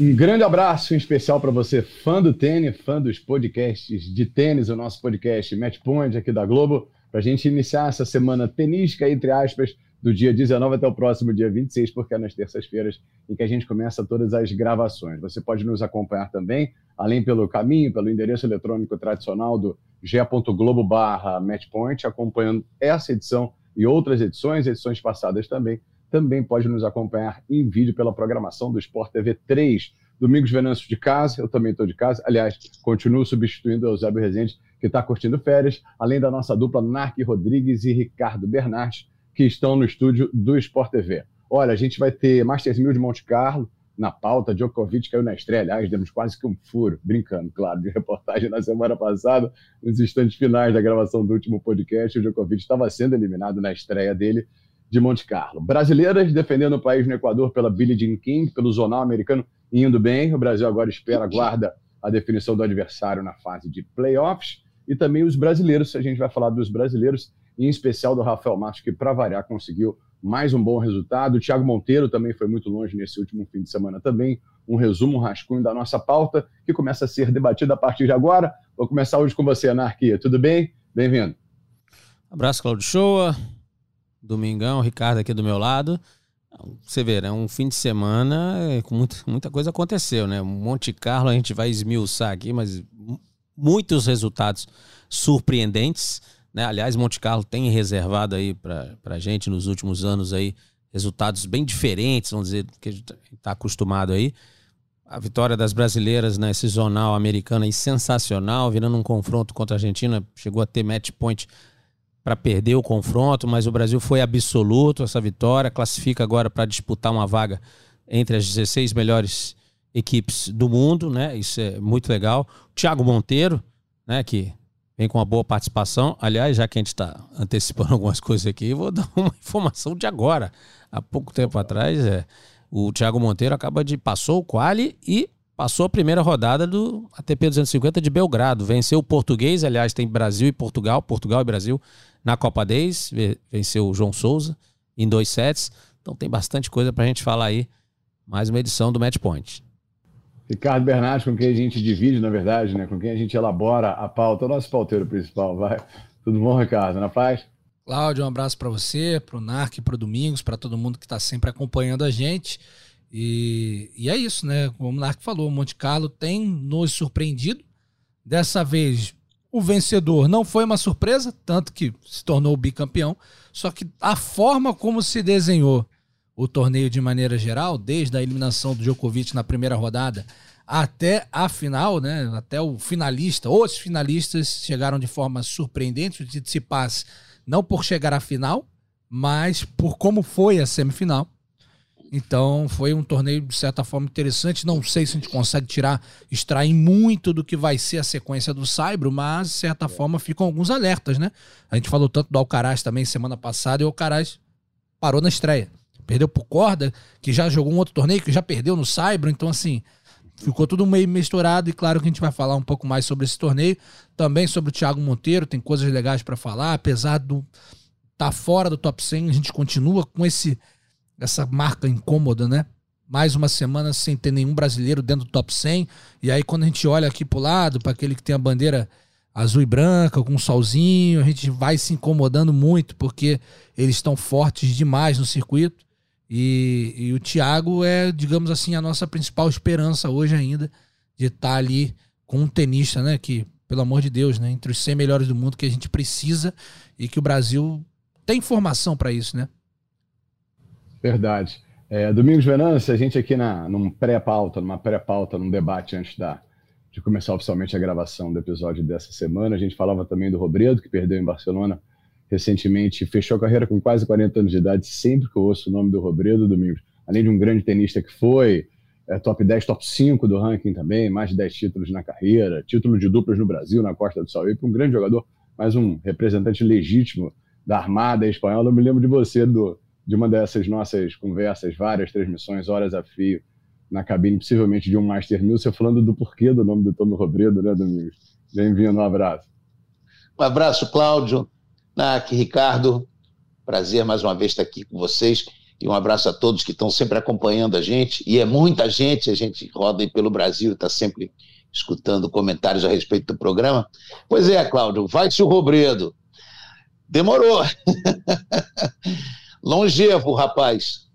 Um grande abraço especial para você, fã do tênis, fã dos podcasts de tênis, o nosso podcast Match Point aqui da Globo, para a gente iniciar essa semana tenística, entre aspas, do dia 19 até o próximo dia 26, porque é nas terças-feiras em que a gente começa todas as gravações. Você pode nos acompanhar também, além pelo caminho, pelo endereço eletrônico tradicional do g.globo barra matchpoint, acompanhando essa edição e outras edições, edições passadas também, também pode nos acompanhar em vídeo pela programação do Sport TV 3. Domingos Venâncio de casa, eu também estou de casa. Aliás, continuo substituindo o Eusébio Rezende, que está curtindo férias, além da nossa dupla Narc Rodrigues e Ricardo Bernardes, que estão no estúdio do Sport TV. Olha, a gente vai ter Masters 1000 de Monte Carlo na pauta, Djokovic caiu na estreia, aliás, demos quase que um furo, brincando, claro, de reportagem na semana passada, nos instantes finais da gravação do último podcast, o Djokovic estava sendo eliminado na estreia dele de Monte Carlo. Brasileiras defendendo o país no Equador pela Billie Jean King, pelo Zonal Americano, indo bem. O Brasil agora espera, aguarda a definição do adversário na fase de playoffs. E também os brasileiros, a gente vai falar dos brasileiros, em especial do Rafael Matos, que para variar conseguiu mais um bom resultado. O Thiago Monteiro também foi muito longe nesse último fim de semana também. Um resumo, um rascunho da nossa pauta, que começa a ser debatida a partir de agora. Vou começar hoje com você, Anarquia. Tudo bem? Bem-vindo. Abraço, Claudio Shoa. Domingão, Ricardo aqui do meu lado. Você vê, é um fim de semana com muita, muita coisa aconteceu, né? Monte Carlo a gente vai esmiuçar aqui, mas muitos resultados surpreendentes, né? Aliás, Monte Carlo tem reservado aí para a gente nos últimos anos aí resultados bem diferentes, vamos dizer, que a gente está acostumado aí. A vitória das brasileiras nesse zonal americano aí sensacional, virando um confronto contra a Argentina, chegou a ter match point para perder o confronto, mas o Brasil foi absoluto essa vitória, classifica agora para disputar uma vaga entre as 16 melhores equipes do mundo, né? Isso é muito legal. Thiago Monteiro, né, que vem com uma boa participação. Aliás, já que a gente está antecipando algumas coisas aqui, vou dar uma informação de agora. Há pouco tempo atrás, é, o Thiago Monteiro acaba de passou o quali e passou a primeira rodada do ATP 250 de Belgrado. Venceu o português, aliás, tem Brasil e Portugal, Portugal e Brasil na Copa 10, venceu o João Souza em dois sets. Então tem bastante coisa para a gente falar aí. Mais uma edição do Match Point. Ricardo Bernardes, com quem a gente divide, na verdade, né? com quem a gente elabora a pauta, o nosso pauteiro principal, vai. Tudo bom, Ricardo? Na paz? Cláudio, um abraço para você, para o NARC, para o Domingos, para todo mundo que está sempre acompanhando a gente. E, e é isso, né? Como o NARC falou, Monte Carlo tem nos surpreendido. Dessa vez o vencedor não foi uma surpresa, tanto que se tornou bicampeão. Só que a forma como se desenhou o torneio de maneira geral, desde a eliminação do Djokovic na primeira rodada até a final, né? Até o finalista, os finalistas chegaram de forma surpreendente. O Tsitsipas não por chegar à final, mas por como foi a semifinal. Então foi um torneio de certa forma interessante. Não sei se a gente consegue tirar, extrair muito do que vai ser a sequência do Saibro, mas de certa forma ficam alguns alertas, né? A gente falou tanto do Alcaraz também semana passada e o Alcaraz parou na estreia. Perdeu por corda, que já jogou um outro torneio, que já perdeu no Saibro. Então, assim, ficou tudo meio misturado. E claro que a gente vai falar um pouco mais sobre esse torneio. Também sobre o Thiago Monteiro, tem coisas legais para falar. Apesar do tá fora do top 100, a gente continua com esse essa marca incômoda, né? Mais uma semana sem ter nenhum brasileiro dentro do top 100. E aí, quando a gente olha aqui pro lado, para aquele que tem a bandeira azul e branca, com um solzinho, a gente vai se incomodando muito, porque eles estão fortes demais no circuito. E, e, o Thiago é, digamos assim, a nossa principal esperança hoje ainda de estar tá ali com um tenista, né? Que, pelo amor de Deus, né? Entre os 100 melhores do mundo que a gente precisa e que o Brasil tem formação para isso, né? Verdade. É, Domingos Venâncio, a gente aqui na, num pré-pauta, numa pré-pauta, num debate antes da, de começar oficialmente a gravação do episódio dessa semana, a gente falava também do Robredo, que perdeu em Barcelona recentemente, fechou a carreira com quase 40 anos de idade, sempre que eu ouço o nome do Robredo, Domingos, além de um grande tenista que foi, é, top 10, top 5 do ranking também, mais de 10 títulos na carreira, título de duplas no Brasil, na Costa do Sauípe, um grande jogador, mais um representante legítimo da Armada Espanhola. Eu me lembro de você, do, de uma dessas nossas conversas, várias transmissões, horas a fio, na cabine, possivelmente de um Master 1000, você falando do porquê do nome do Tommy Robredo, né, Domingos? Bem-vindo, um abraço. Um abraço, Cláudio, Nak, Ricardo. Prazer mais uma vez estar aqui com vocês. E um abraço a todos que estão sempre acompanhando a gente. E é muita gente, a gente roda aí pelo Brasil, está sempre escutando comentários a respeito do programa. Pois é, Cláudio, vai-se o Robredo. Demorou. Longevo, rapaz.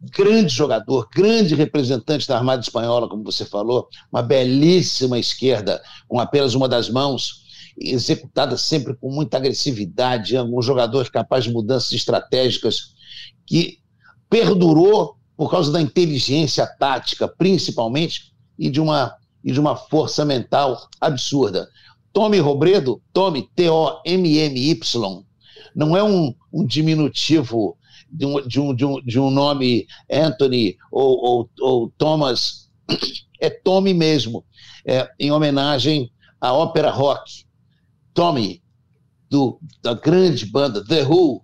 Grande jogador, grande representante da Armada Espanhola, como você falou. Uma belíssima esquerda, com apenas uma das mãos executada sempre com muita agressividade, um jogador capaz de mudanças estratégicas que perdurou por causa da inteligência tática, principalmente, e de uma, e de uma força mental absurda. Tommy Robredo, Tommy, T-O-M-M-Y, não é um, um diminutivo de um, de, um, de, um, de um nome Anthony ou, ou, ou Thomas, é Tommy mesmo, é, em homenagem à ópera rock. Tommy, do, da grande banda The Who,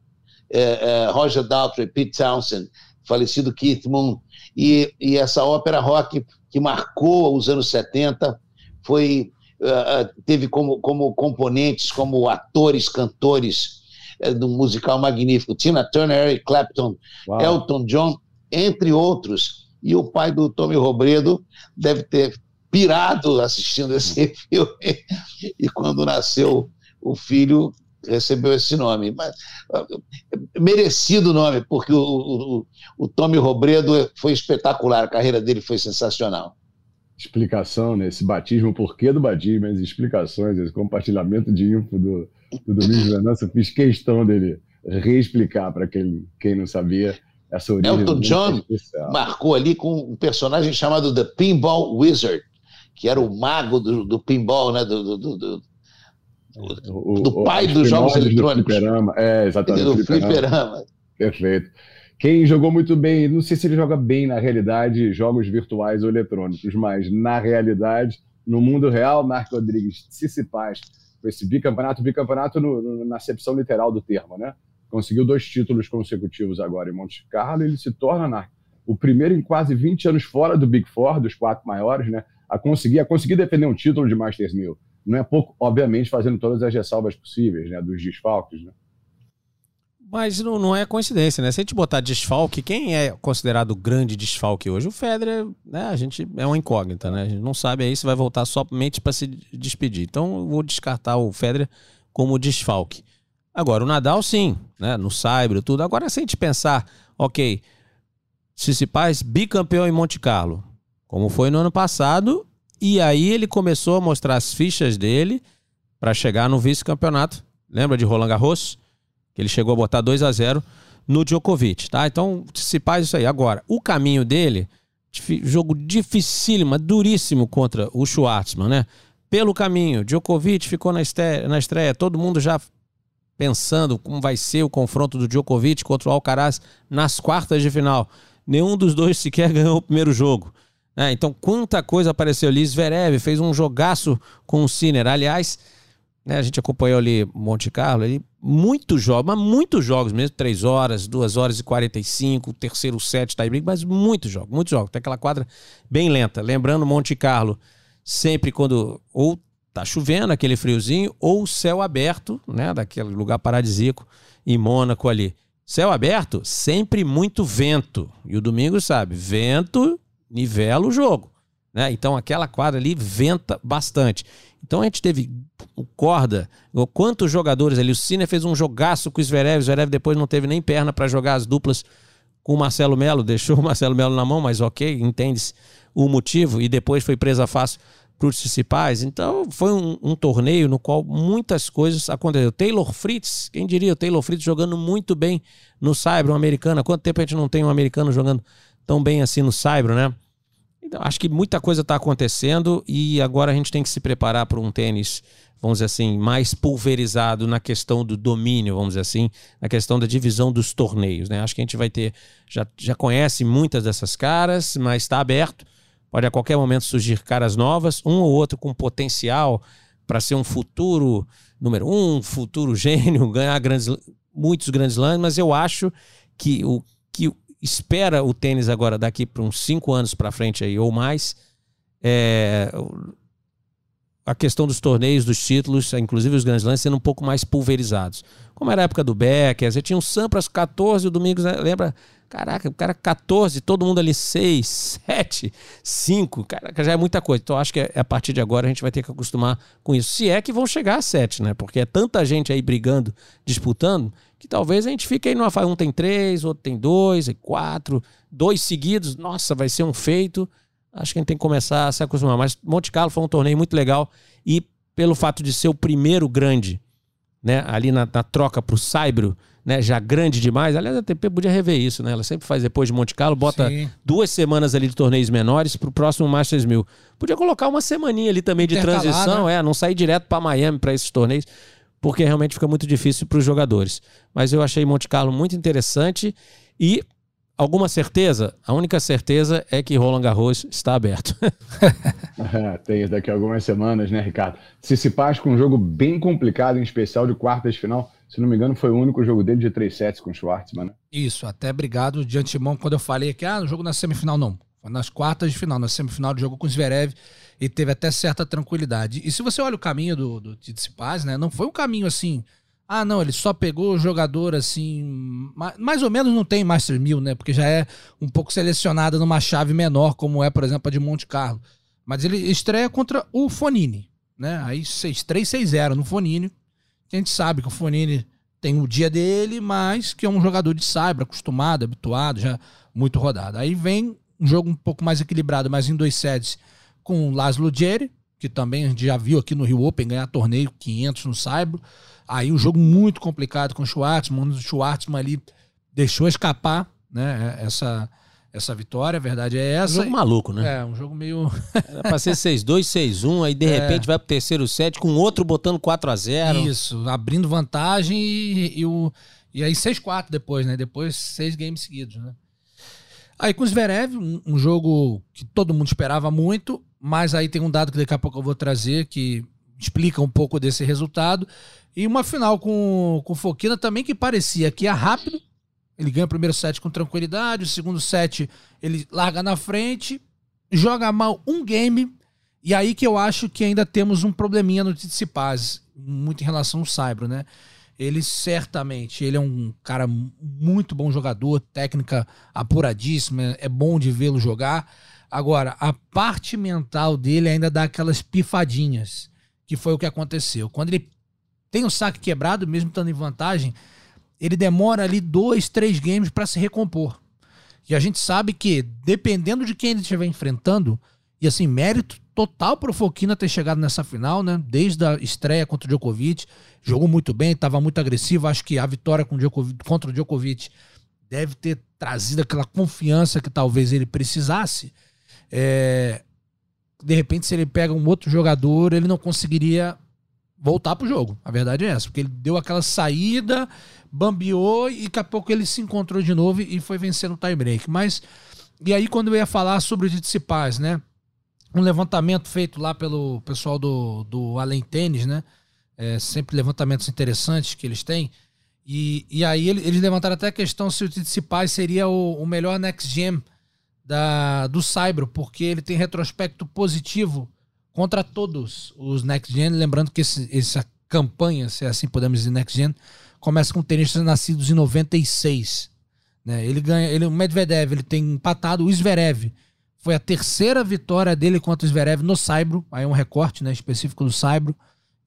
é, é, Roger Daltrey, Pete Townsend, falecido Keith Moon, e, e essa ópera rock que marcou os anos 70 foi uh, teve como, como componentes, como atores, cantores uh, do musical magnífico, Tina Turner, Eric Clapton, Uau. Elton John, entre outros. E o pai do Tommy Robredo deve ter pirado assistindo esse filme. E quando nasceu o filho, recebeu esse nome. Mas, merecido nome, porque o, o, o Tommy Robredo foi espetacular, a carreira dele foi sensacional. Explicação, né? Esse batismo, o porquê do batismo, as explicações, esse compartilhamento de info do, do Domingos Venâncio, eu fiz questão dele reexplicar para quem, quem não sabia essa origem. Elton John marcou ali com um personagem chamado The Pinball Wizard, que era o mago do, do pinball, né? do, do, do o, do pai dos jogos eletrônicos. Do é, exatamente. Do fliperama. fliperama. Perfeito. Quem jogou muito bem, não sei se ele joga bem na realidade, jogos virtuais ou eletrônicos, mas na realidade, no mundo real, Marco Rodrigues com esse bicampeonato, bicampeonato no, no, na acepção literal do termo, né? Conseguiu dois títulos consecutivos agora em Monte Carlo, ele se torna na, o primeiro em quase 20 anos fora do Big Four, dos quatro maiores, né? A conseguir, a conseguir defender um título de Masters 1000 não é pouco, obviamente, fazendo todas as ressalvas possíveis, né, dos desfalques, né? Mas não, não é coincidência, né? Se a gente botar desfalque, quem é considerado grande desfalque hoje? O Federer, né? A gente é uma incógnita, né? A gente não sabe aí se vai voltar somente para se despedir. Então, eu vou descartar o Federer como desfalque. Agora, o Nadal, sim, né? No Saibro, tudo. Agora, se a gente pensar, ok, Cicipaz bicampeão em Monte Carlo, como foi no ano passado, e aí ele começou a mostrar as fichas dele para chegar no vice-campeonato. Lembra de Roland Garros? Que ele chegou a botar 2 a 0 no Djokovic, tá? Então, se faz isso aí. Agora, o caminho dele, jogo dificílimo, duríssimo contra o Schwartzman, né? Pelo caminho, Djokovic ficou na estreia, na estreia, todo mundo já pensando como vai ser o confronto do Djokovic contra o Alcaraz nas quartas de final. Nenhum dos dois sequer ganhou o primeiro jogo. É, então, quanta coisa apareceu ali. Zverev fez um jogaço com o Sinner. Aliás, né, a gente acompanhou ali Monte Carlo, ali, muitos jogos, mas muitos jogos mesmo, 3 horas, 2 horas e 45, terceiro set, tie break, mas muitos jogos, muitos jogos. Tem aquela quadra bem lenta. Lembrando, Monte Carlo, sempre quando ou tá chovendo, aquele friozinho, ou céu aberto, né, daquele lugar paradisíaco em Mônaco ali. Céu aberto, sempre muito vento. E o domingo sabe, vento nivela o jogo. Né? Então aquela quadra ali venta bastante. Então a gente teve corda, quantos jogadores ali. O Cine fez um jogaço com o Zverev, o Zverev depois não teve nem perna para jogar as duplas com o Marcelo Melo, deixou o Marcelo Melo na mão, mas ok, entende-se o motivo, e depois foi presa fácil para os principais. Então foi um, um, torneio no qual muitas coisas aconteceram. Taylor Fritz, quem diria, o Taylor Fritz jogando muito bem no Cyber, um americano. Quanto tempo a gente não tem um americano jogando tão bem assim no Saibro, né? Então, acho que muita coisa está acontecendo e agora a gente tem que se preparar para um tênis vamos dizer assim, mais pulverizado na questão do domínio, vamos dizer assim, na questão da divisão dos torneios, né? Acho que a gente vai ter, já, já conhece muitas dessas caras, mas está aberto. Pode a qualquer momento surgir caras novas, um ou outro com potencial para ser um futuro número um, futuro gênio, ganhar grandes, muitos grandes lãs, mas eu acho que o que espera o tênis agora daqui para uns cinco anos para frente aí ou mais é a questão dos torneios, dos títulos, inclusive os grandes lãs, sendo um pouco mais pulverizados. Como era a época do Becker, você tinha um Sampras 14, o Domingos, né, lembra? Caraca, o cara 14, todo mundo ali 6, 7, 5, caraca, já é muita coisa. Então acho que a partir de agora a gente vai ter que acostumar com isso. Se é que vão chegar a 7, né? Porque é tanta gente aí brigando, disputando, que talvez a gente fique aí numa fase. Um tem 3, outro tem 2, quatro, dois seguidos, nossa, vai ser um feito acho que a gente tem que começar a se acostumar. Mas Monte Carlo foi um torneio muito legal e pelo fato de ser o primeiro grande, né, ali na, na troca para o Saibro, né, já grande demais. Aliás, a ATP podia rever isso, né? Ela sempre faz depois de Monte Carlo, bota Sim. duas semanas ali de torneios menores para o próximo Masters 1000. Podia colocar uma semaninha ali também de transição, né? é, não sair direto para Miami para esses torneios, porque realmente fica muito difícil para os jogadores. Mas eu achei Monte Carlo muito interessante e Alguma certeza? A única certeza é que Roland Garros está aberto. é, tem daqui a algumas semanas, né, Ricardo? Tsitsipas com um jogo bem complicado, em especial de quartas de final. Se não me engano, foi o único jogo dele de 3 sets com o Schwartzman, né? Isso, até obrigado de antemão quando eu falei que ah, no jogo na semifinal não. Foi nas quartas de final, na semifinal do jogo com o Zverev e teve até certa tranquilidade. E se você olha o caminho do, do Tsitsipas, né, não foi um caminho assim ah, não, ele só pegou o jogador assim. Mais ou menos não tem Master 1000, né? Porque já é um pouco selecionada numa chave menor, como é, por exemplo, a de Monte Carlo. Mas ele estreia contra o Fonini, né? Aí 6-3, 6-0 no Fonini. A gente sabe que o Fonini tem o dia dele, mas que é um jogador de cyber, acostumado, habituado, já muito rodado. Aí vem um jogo um pouco mais equilibrado, mas em dois sets com o Laszlo Geri, que também a gente já viu aqui no Rio Open ganhar torneio 500 no Saibro. Aí um jogo muito complicado com o Schwartzman, o Schwartzman ali deixou escapar, né, essa essa vitória, a verdade é essa. Um jogo maluco, né? É, um jogo meio. Era pra ser 6-2, 6-1, aí de é. repente vai pro terceiro set com outro botando 4 a 0 Isso, abrindo vantagem e, e, o, e aí 6-4 depois, né? Depois seis games seguidos, né? Aí com o Zverev, um, um, jogo que todo mundo esperava muito, mas aí tem um dado que daqui a pouco eu vou trazer que explica um pouco desse resultado. E uma final com, com Foquina também que parecia que ia rápido. Ele ganha o primeiro set com tranquilidade, o segundo set ele larga na frente, joga mal um game. E aí que eu acho que ainda temos um probleminha no Tsitsipas, muito em relação ao Saibro, né? Ele certamente, ele é um cara muito bom jogador, técnica apuradíssima, é bom de vê-lo jogar. Agora, a parte mental dele ainda dá aquelas pifadinhas, que foi o que aconteceu. Quando ele tem o saque quebrado, mesmo estando em vantagem, ele demora ali dois, três games para se recompor. E a gente sabe que, dependendo de quem ele estiver enfrentando, e assim, mérito total pro Foquina ter chegado nessa final, né? Desde a estreia contra o Djokovic, jogou muito bem, estava muito agressivo. Acho que a vitória com o Djokovic, contra o Djokovic deve ter trazido aquela confiança que talvez ele precisasse. É... De repente, se ele pega um outro jogador, ele não conseguiria voltar pro jogo. A verdade é essa, porque ele deu aquela saída, bambeou e daqui a pouco ele se encontrou de novo e foi vencendo o tie-break. Mas, e aí quando eu ia falar sobre os Ditsipais, né? Um levantamento feito lá pelo pessoal do, do Além Tênis, né? É, sempre levantamentos interessantes que eles têm. E, e aí eles levantaram até a questão se o Tsitsipas seria o, o melhor Next Gen da, do Saibro, porque ele tem retrospecto positivo contra todos os Next Gen. Lembrando que esse, essa campanha, se assim podemos dizer, Next Gen, começa com tenistas nascidos em 96. Né? Ele ganha, ele, o Medvedev ele tem empatado o Zverev. Foi a terceira vitória dele contra o Zverev no Saibro. Aí é um recorte né, específico do Saibro.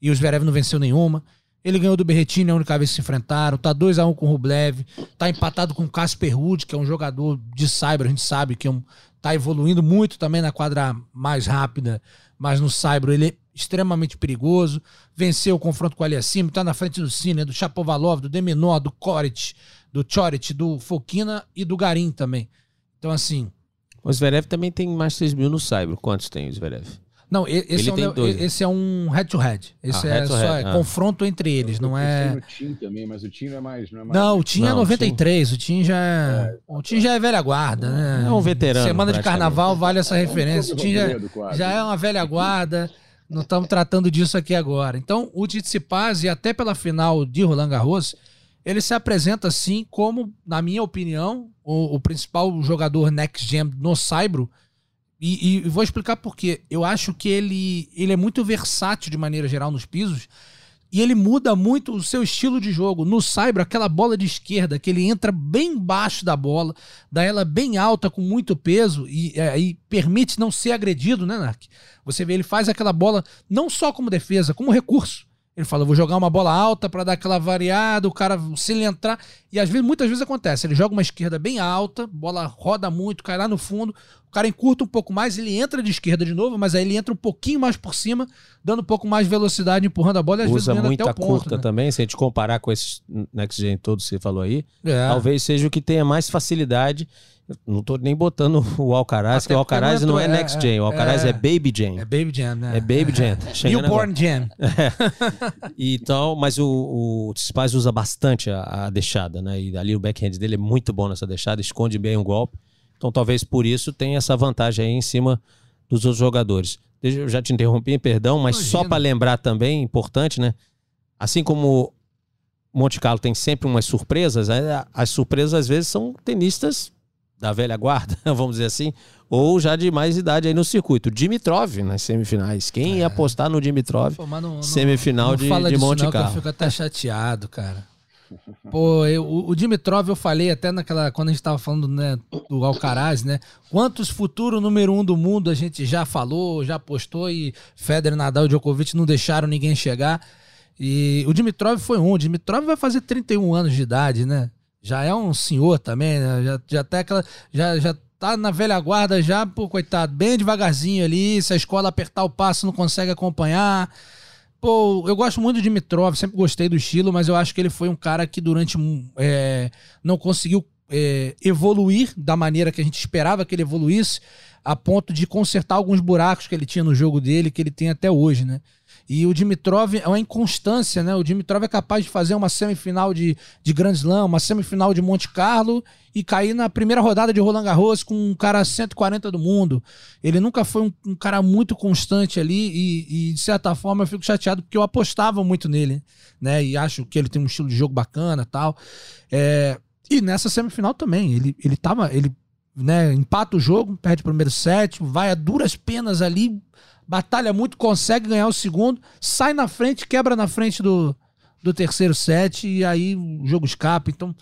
E o Zverev não venceu nenhuma. Ele ganhou do Berretini a única vez que se enfrentaram. Tá 2 a 1 um com o Rublev. Tá empatado com o Casper Ruud, que é um jogador de Saibro. A gente sabe que é um, tá evoluindo muito também na quadra mais rápida mas no Saibro ele é extremamente perigoso. Venceu o confronto com o Aliassime, está na frente do Cine, do Chapovalov, do Deminó, do Korit, do Chorit, do Fokina e do Garim também. Então, assim. O Zverev também tem mais 6 mil no Saibro. Quantos tem o Zverev? Não, e- esse, Ele é, um, dois. esse é um head-to-head. Esse Ah, é head-to-head, só é ah. confronto entre eles, não é. no Tim também, mas o Tim não é mais. Não, é mais Não, o Tim é Não, 93, o Tim já é. O Tim já é velha guarda, né? É um veterano, Semana de carnaval vale essa referência. O Tim já, já é uma velha guarda. Não estamos tratando disso aqui agora. Então, o Tsitsipas, e até pela final de Roland Garros, ele se apresenta assim como, na minha opinião, o, o principal jogador next gen no Saibro. E, e vou explicar por quê. Eu acho que ele, ele é muito versátil de maneira geral nos pisos. E ele muda muito o seu estilo de jogo. No Saibro, aquela bola de esquerda, que ele entra bem embaixo da bola, dá ela bem alta, com muito peso, e é, permite não ser agredido, né, Nark? Você vê, ele faz aquela bola não só como defesa, como recurso. Ele fala, vou jogar uma bola alta para dar aquela variada, o cara, se ele entrar. E às vezes, muitas vezes acontece, ele joga uma esquerda bem alta, bola roda muito, cai lá no fundo, o cara encurta um pouco mais, ele entra de esquerda de novo, mas aí ele entra um pouquinho mais por cima, dando um pouco mais de velocidade, empurrando a bola e às vezes Usa ganhando muita até o ponto. curta né? também, se a gente comparar com esses Next Gen todos que você falou aí, É. talvez seja o que tenha mais facilidade. Não tô nem botando o Alcaraz, Até que o Alcaraz não não é é, Next é- Gen, o Alcaraz é, é- Baby Gen. É Baby Jam, né? É Baby. Chegando agora. Newborn Jam. E Então, mas o, o Tsitsipas usa bastante a, a deixada, né? E ali o backhand dele é muito bom nessa deixada, esconde bem o golpe. Então, talvez por isso tenha essa vantagem aí em cima dos outros jogadores. Eu já te interrompi, perdão, mas só Imagina. para lembrar também, importante, né? Assim como Monte Carlo tem sempre umas surpresas, né? as surpresas às vezes são tenistas da velha guarda, vamos dizer assim, ou já de mais idade aí no circuito. Dimitrov nas semifinais. Quem ia apostar no Dimitrov? Pô, não- não- Semifinal não de- fala de disso Monte não, que eu Carlo. fico até chateado, cara. Pô, eu- o, o Dimitrov eu falei até naquela quando a gente tava falando né, do Alcaraz, né? Quantos futuro número um do mundo a gente já falou, já postou e Federer, Nadal e Djokovic não deixaram ninguém chegar. E o Dimitrov foi um. O Dimitrov vai fazer 31 anos de idade, né? Já é um senhor também, né? Já, já tá aquela. Já, já tá na velha guarda, já, pô, coitado, bem devagarzinho ali. Se a escola apertar o passo, não consegue acompanhar. Pô, eu gosto muito do Dimitrov, sempre gostei do estilo, mas eu acho que ele foi um cara que durante é, não conseguiu é, evoluir da maneira que a gente esperava que ele evoluísse, a ponto de consertar alguns buracos que ele tinha no jogo dele, que ele tem até hoje, né? E o Dimitrov é uma inconstância, né? O Dimitrov é capaz de fazer uma semifinal de, de Grand Slam, uma semifinal de Monte Carlo e cair na primeira rodada de Roland Garros com um cara 140 do mundo. Ele nunca foi um, um cara muito constante ali e, e, de certa forma, eu fico chateado porque eu apostava muito nele, né? E acho que ele tem um estilo de jogo bacana tal. É, e nessa semifinal também, ele, ele tava. Ele, né, empata o jogo, perde o primeiro set, vai a duras penas ali, batalha muito, consegue ganhar o segundo, sai na frente, quebra na frente do, do terceiro set e aí o jogo escapa. Então,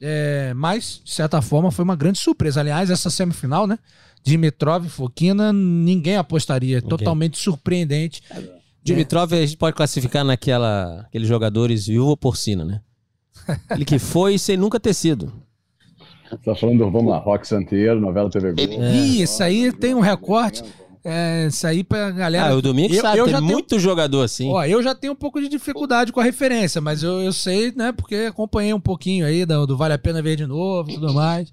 é, mas, de certa forma, foi uma grande surpresa. Aliás, essa semifinal, né? Dimitrov e Fokina, ninguém apostaria. Totalmente surpreendente. Dimitrov a gente pode classificar naquela aqueles jogadores viúva porcina, né? Ele que foi sem nunca ter sido. Você tá falando do, vamos lá, Rock Santeiro, novela TV Globo. Ih, isso aí tem um recorte. É, isso aí pra galera. Ah, o Domingo Eu- sabe, eu tem já tenho- muito jogador assim. Ó, eu já tenho um pouco de dificuldade com a referência, mas eu, eu sei, né, porque acompanhei um pouquinho aí do, do Vale a Pena Ver de Novo e tudo mais.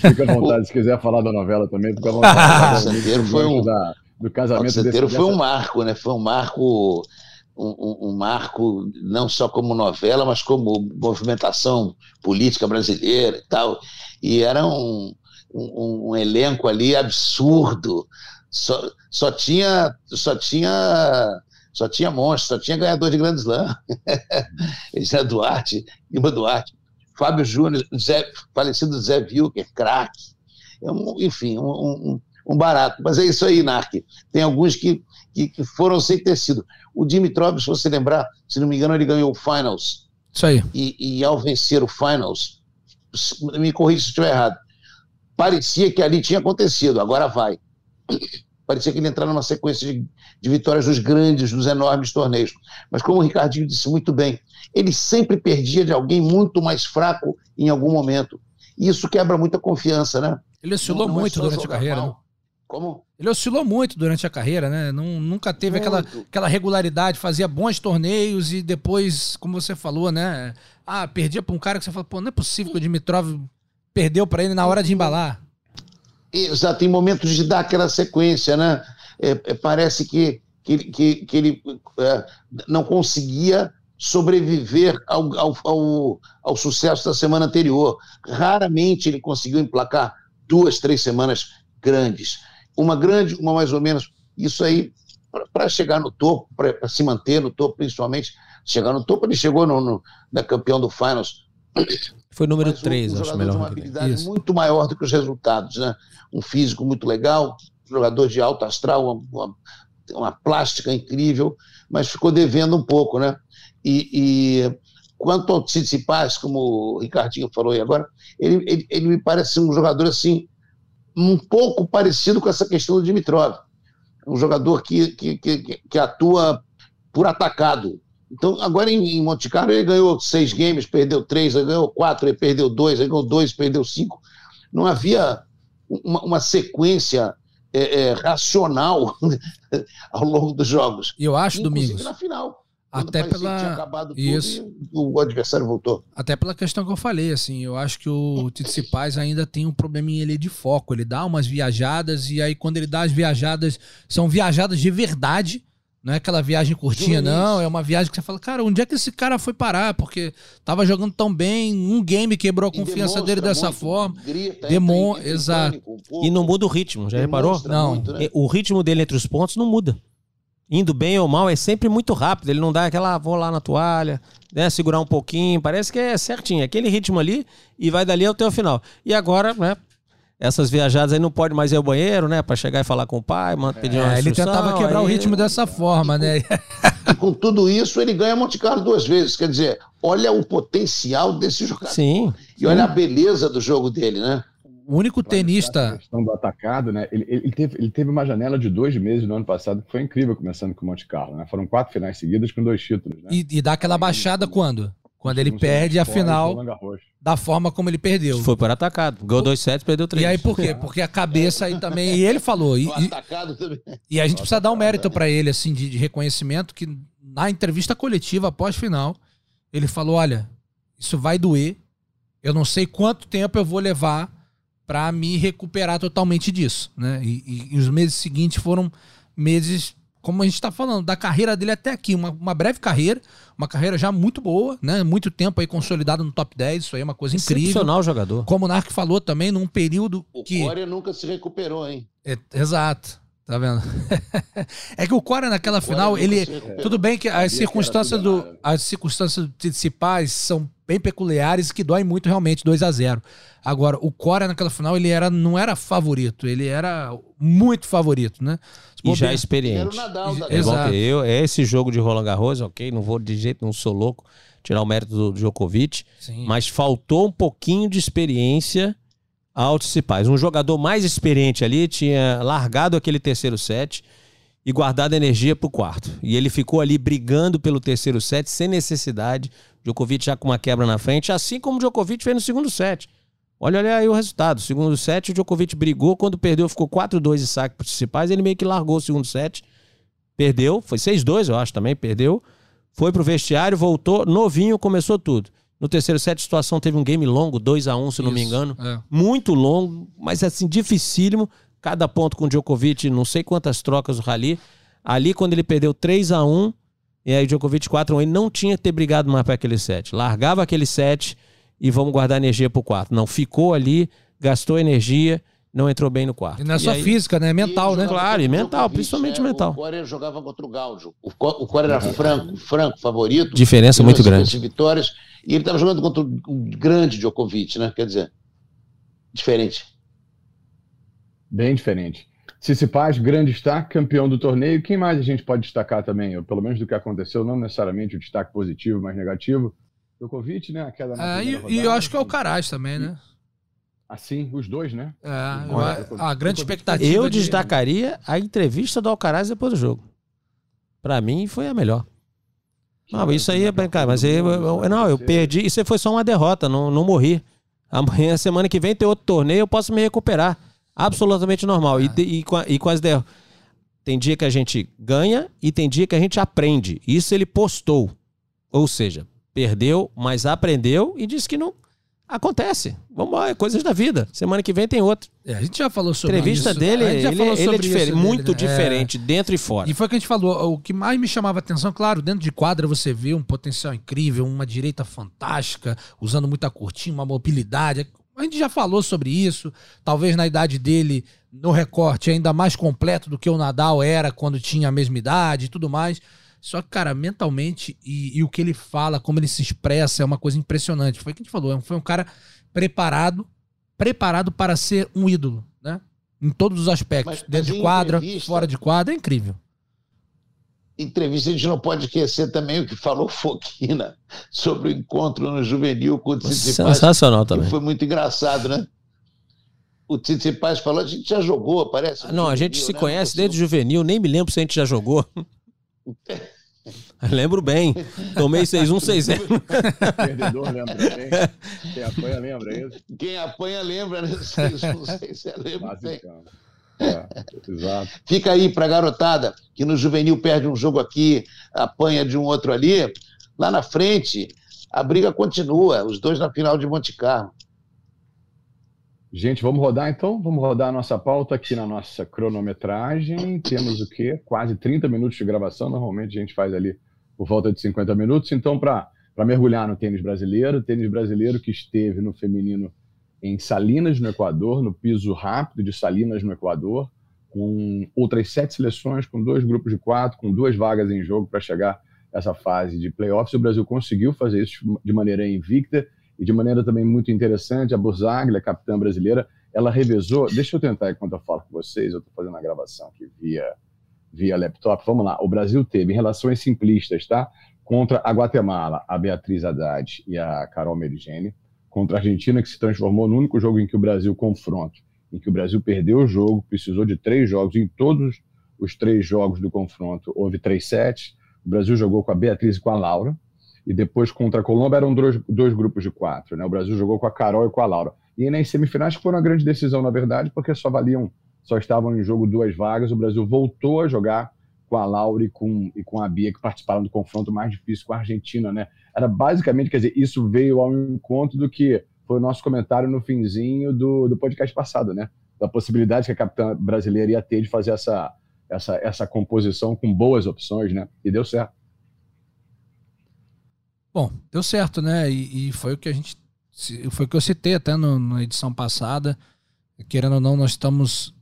Fica à vontade, se quiser falar da novela também, fica à vontade. Santeiro foi um- Da- do O casamento Santeiro desse- foi um marco, né? Foi um marco, um, um- um marco não só como novela, mas como movimentação política brasileira e tal. E era um, um- um elenco ali absurdo. Só, só tinha, só tinha, só tinha monstro, só tinha ganhador de Grand Slam. Zé Duarte, Lima Duarte, Fábio Júnior, Zé, falecido Zé Wilker, craque. É um- enfim, um, um- um barato. Mas é isso aí, Narc. Tem alguns que, que, que foram sem ter sido. O Dimitrov, se você lembrar, se não me engano, ele ganhou o Finals. Isso aí. E, e ao vencer o Finals, me corrija se eu estiver errado, parecia que ali tinha acontecido, agora vai. Parecia que ele entrar numa sequência de, de vitórias dos grandes, dos enormes torneios. Mas como o Ricardinho disse muito bem, ele sempre perdia de alguém muito mais fraco em algum momento. E isso quebra muita confiança, né? Ele oscilou Não é muito só durante a carreira. mal. né? Como? Ele oscilou muito durante a carreira, né? Não, nunca teve aquela, Muito. aquela regularidade, fazia bons torneios e depois, como você falou, né? Ah, perdia pra um cara que você fala, pô, não é possível que o Dimitrov perdeu pra ele na hora de embalar. Exato, em momentos de dar aquela sequência, né? é, é, parece que, que, que, que ele é, não conseguia sobreviver ao, ao, ao, ao, sucesso da semana anterior. Raramente ele conseguiu emplacar duas, três semanas grandes. Uma grande, uma mais ou menos. Isso aí, para chegar no topo, para se manter no topo, principalmente, chegar no topo, ele chegou no, no na campeão do Finals. Foi número 3, um, um acho melhor. uma habilidade muito maior do que os resultados, né? Um físico muito legal, jogador de alto astral, uma, uma, uma plástica incrível, mas ficou devendo um pouco, né? E, e quanto ao Tsitsipas, como o Ricardinho falou aí agora, ele, ele, ele, me parece um jogador assim, um pouco parecido com essa questão do Dimitrov. Um jogador que, que, que, que atua por atacado. Então, agora em, em Monte Carlo, ele ganhou seis games, perdeu três, ele ganhou quatro, ele perdeu dois, ele ganhou dois, perdeu cinco. Não havia uma, uma sequência é, é, racional ao longo dos jogos. Eu acho, Domingos. na final. Até pela isso. o adversário voltou. Até pela questão que eu falei, assim, eu acho que o Tsitsipas ainda tem um probleminha ele de foco, ele dá umas viajadas e aí quando ele dá as viajadas, são viajadas de verdade, não é aquela viagem curtinha, não. É uma viagem que você fala, cara, onde é que esse cara foi parar? Porque tava jogando tão bem, um game quebrou a confiança dele dessa muito, forma. Grita, Demon... Exato. e não muda o ritmo, já reparou? Não. Muito, né? O ritmo dele entre os pontos não muda indo bem ou mal, é sempre muito rápido. Ele não dá aquela, ah, vou lá na toalha, né, segurar um pouquinho. Parece que é certinho, aquele ritmo ali e vai dali até o final. E agora, né, essas viajadas aí não pode mais ir ao banheiro, né, para chegar e falar com o pai, pedir é, uma Ele tentava quebrar aí... o ritmo dessa forma, né? E com tudo isso, ele ganha Monte Carlo duas vezes. Quer dizer, olha o potencial desse jogador. Sim. E olha a beleza do jogo dele, né? o único tenista. A questão do atacado, né? Ele, ele, teve, ele teve uma janela de dois meses no ano passado que foi incrível, começando com o Monte Carlo, né? Foram quatro finais seguidas com dois títulos. Né? E, e dá aquela baixada quando? Quando ele perde a final da forma como ele perdeu. Foi por atacado. Ganhou dois sets, perdeu três. E aí por quê? Porque a cabeça aí também. E ele falou. E, e, a gente precisa dar um mérito para ele, assim, de, de reconhecimento, que na entrevista coletiva pós-final, ele falou: olha, isso vai doer. Eu não sei quanto tempo eu vou levar para me recuperar totalmente disso, né? E, e, e, os meses seguintes foram meses, como a gente está falando, da carreira dele até aqui, uma, uma, breve carreira, uma carreira já muito boa, né? Muito tempo aí consolidado no top 10, isso aí é uma coisa incrível. Excepcional jogador. Como o Narc falou também, num período o que... O Coreia nunca se recuperou, hein? É, exato. Tá vendo? é que o Cora naquela o final, ele. Tudo bem que as circunstâncias do. As circunstâncias principais são bem peculiares que dói muito realmente, 2 a 0 Agora, o Cora naquela final, ele era, não era favorito, ele era muito favorito, né? E já experiente. Nadal, é Exato. Eu, é esse jogo de Roland Garros, ok, não vou de jeito, não sou louco, tirar o mérito do Djokovic, Sim. mas faltou um pouquinho de experiência Tsitsipas. Um jogador mais experiente ali tinha largado aquele terceiro set e guardado energia para o quarto. E ele ficou ali brigando pelo terceiro set sem necessidade. Djokovic já com uma quebra na frente, assim como o Djokovic fez no segundo set. Olha, olha aí o resultado. Segundo set, o Djokovic brigou. Quando perdeu, ficou 4-2 de saque principais. Ele meio que largou o segundo set. Perdeu. Foi 6-2, eu acho, também. Perdeu. Foi pro vestiário, voltou. Novinho, começou tudo. No terceiro set, a situação teve um game longo, 2 a 1 um, se Isso, não me engano. É. Muito longo, mas assim, dificílimo. Cada ponto com o Djokovic, não sei quantas trocas o rally. Ali, quando ele perdeu 3 a 1 e aí o Djokovic 4 a 1 ele não tinha que ter brigado mais para aquele set. Largava aquele set e vamos guardar energia pro quarto. Não, ficou ali, gastou energia, não entrou bem no quarto. E não é só aí... física, né? É mental, né? Claro, e mental, principalmente né? mental. O Coreia jogava contra o Gáudio. O, o Coreia era franco, franco favorito. Diferença muito grande. vitórias. E ele estava jogando contra o grande Djokovic, né? Quer dizer, diferente. Bem diferente. Tsitsipas, grande destaque, campeão do torneio. Quem mais a gente pode destacar também? Ou pelo menos do que aconteceu, não necessariamente o destaque positivo, mas negativo. Djokovic, né? A queda na é, e, rodada, e eu acho que é o Caraz também, né? Assim, os dois, né? É, a, a grande expectativa. Eu de... destacaria a entrevista do Alcaraz depois do jogo. Para mim foi a melhor. Não, isso aí é cara, mas eu, eu, não, eu perdi. Isso foi só uma derrota, não, não morri. Amanhã, semana que vem, tem outro torneio, eu posso me recuperar. Absolutamente normal. E, e, com, e com as derrotas. Tem dia que a gente ganha e tem dia que a gente aprende. Isso ele postou. Ou seja, perdeu, mas aprendeu e disse que não. Acontece. Vamos lá, é coisas da vida. Semana que vem tem outro. É, a gente já falou sobre Entrevista isso. dele, ele, falou ele é diferente, dele, muito né? diferente, dentro e fora. E foi o que a gente falou. O que mais me chamava atenção, claro, dentro de quadra você vê um potencial incrível, uma direita fantástica, usando muita cortinha, uma mobilidade. A gente já falou sobre isso. Talvez na idade dele, no recorte, ainda mais completo do que o Nadal era quando tinha a mesma idade e tudo mais. Só que, cara, mentalmente e, e o que ele fala, como ele se expressa, é uma coisa impressionante. Foi o que a gente falou. Foi um cara preparado, preparado para ser um ídolo, né? Em todos os aspectos. Mas- dentro mas de quadra, fora de quadra, é incrível. entrevista, a gente não pode esquecer também o que falou Foquina sobre o encontro no juvenil com o Tsitsipas, Sensacional também. foi muito engraçado, né? O Tsitsipas falou, a gente já jogou, parece. Não, a gente juvenil, se né? conhece Não desde juvenil, nem me lembro se a gente já jogou. Lembro bem. Tomei 6-1, 6-0. Perdedor lembra também. Quem apanha lembra é isso? Quem apanha lembra, né? Vocês não sei se lembra bem. Basicão. É, exato. Fica aí pra garotada que no juvenil perde um jogo aqui, apanha de um outro ali. Lá na frente, a briga continua, os dois na final de Monte Carlo. Gente, vamos rodar então? Vamos rodar a nossa pauta aqui na nossa cronometragem. Temos o quê? Quase 30 minutos de gravação. Normalmente a gente faz ali por volta de 50 minutos. Então, para mergulhar no tênis brasileiro, tênis brasileiro que esteve no feminino em Salinas, no Equador, no piso rápido de Salinas, no Equador, com outras sete seleções, com dois grupos de quatro, com duas vagas em jogo para chegar essa fase de playoffs. O Brasil conseguiu fazer isso de maneira invicta e de maneira também muito interessante. A Burzaglia, capitã brasileira, ela revezou. Deixa eu tentar enquanto eu falo com vocês, eu estou fazendo a gravação aqui via, via laptop. Vamos lá. O Brasil teve, em relações simplistas, tá? Contra a Guatemala, a Beatriz Haddad e a Carol Merigene. Contra a Argentina, que se transformou no único jogo em que o Brasil confronta, em que o Brasil perdeu o jogo, precisou de três jogos. Em todos os três jogos do confronto, houve três sets. O Brasil jogou com a Beatriz e com a Laura e depois contra a Colômbia eram dois, dois grupos de quatro. Né? O Brasil jogou com a Carol e com a Laura. E nas semifinais que foram uma grande decisão, na verdade, porque só valiam, só estavam em jogo duas vagas. O Brasil voltou a jogar com a Laura e com, e com a Bia, que participaram do confronto mais difícil com a Argentina. Né? Era basicamente, quer dizer, isso veio ao encontro do que foi o nosso comentário no finzinho do, do podcast passado, né? Da possibilidade que a capitã brasileira ia ter de fazer essa, essa, essa composição com boas opções, né? E deu certo. Bom, deu certo, né? E, e foi o que a gente. Foi o que eu citei até no- na edição passada. Querendo ou não, nós estamos.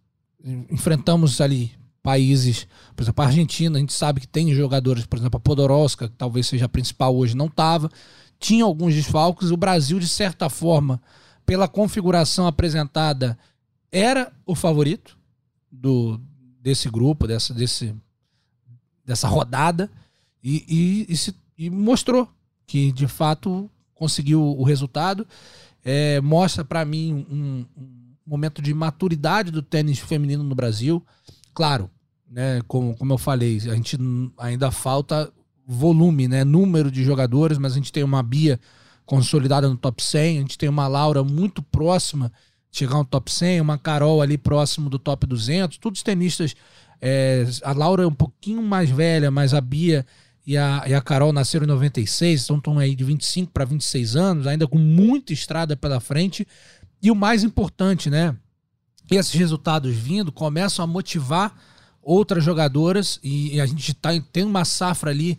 Enfrentamos ali países, por exemplo, a Argentina, a gente sabe que tem jogadores, por exemplo, a Podoroska, que talvez seja a principal hoje, não estava. Tinha alguns desfalques. O Brasil, de certa forma, pela configuração apresentada, era o favorito do, desse grupo, dessa, desse, dessa rodada. E, e, e, se, e mostrou que de fato conseguiu o resultado. É, mostra para mim um, um, momento de maturidade do tênis feminino no Brasil. Claro, né, como, como eu falei, a gente ainda falta volume, né, número de jogadores, mas a gente tem uma Bia consolidada no top 100, a gente tem uma Laura muito próxima de chegar no top 100, uma Carol ali próximo do top 200, todos tenistas. É, a Laura é um pouquinho mais velha, mas a Bia e a, e a Carol nasceram em 96, então estão aí de 25 para 26 anos, ainda com muita estrada pela frente. E o mais importante, né? Esses resultados vindo começam a motivar outras jogadoras e, e a gente está tendo uma safra ali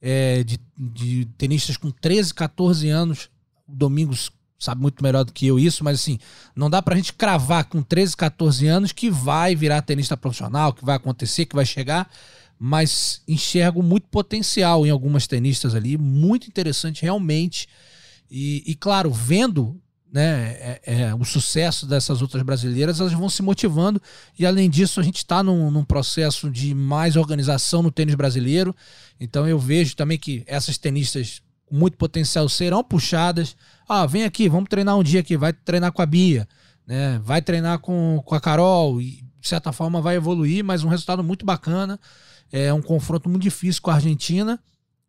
é, de, de tenistas com 13, 14 anos. Domingos sabe muito melhor do que eu isso, mas assim, não dá pra gente cravar com 13, 14 anos que vai virar tenista profissional, que vai acontecer, que vai chegar mas enxergo muito potencial em algumas tenistas ali, muito interessante realmente. E, e claro, vendo né, é, é, o sucesso dessas outras brasileiras, elas vão se motivando. E além disso, a gente está num, num, processo de mais organização no tênis brasileiro. Então eu vejo também que essas tenistas com muito potencial serão puxadas. Ah, vem aqui, vamos treinar um dia aqui, vai treinar com a Bia, né? vai treinar com, com a Carol, e de certa forma vai evoluir, mas um resultado muito bacana. É um confronto muito difícil com a Argentina,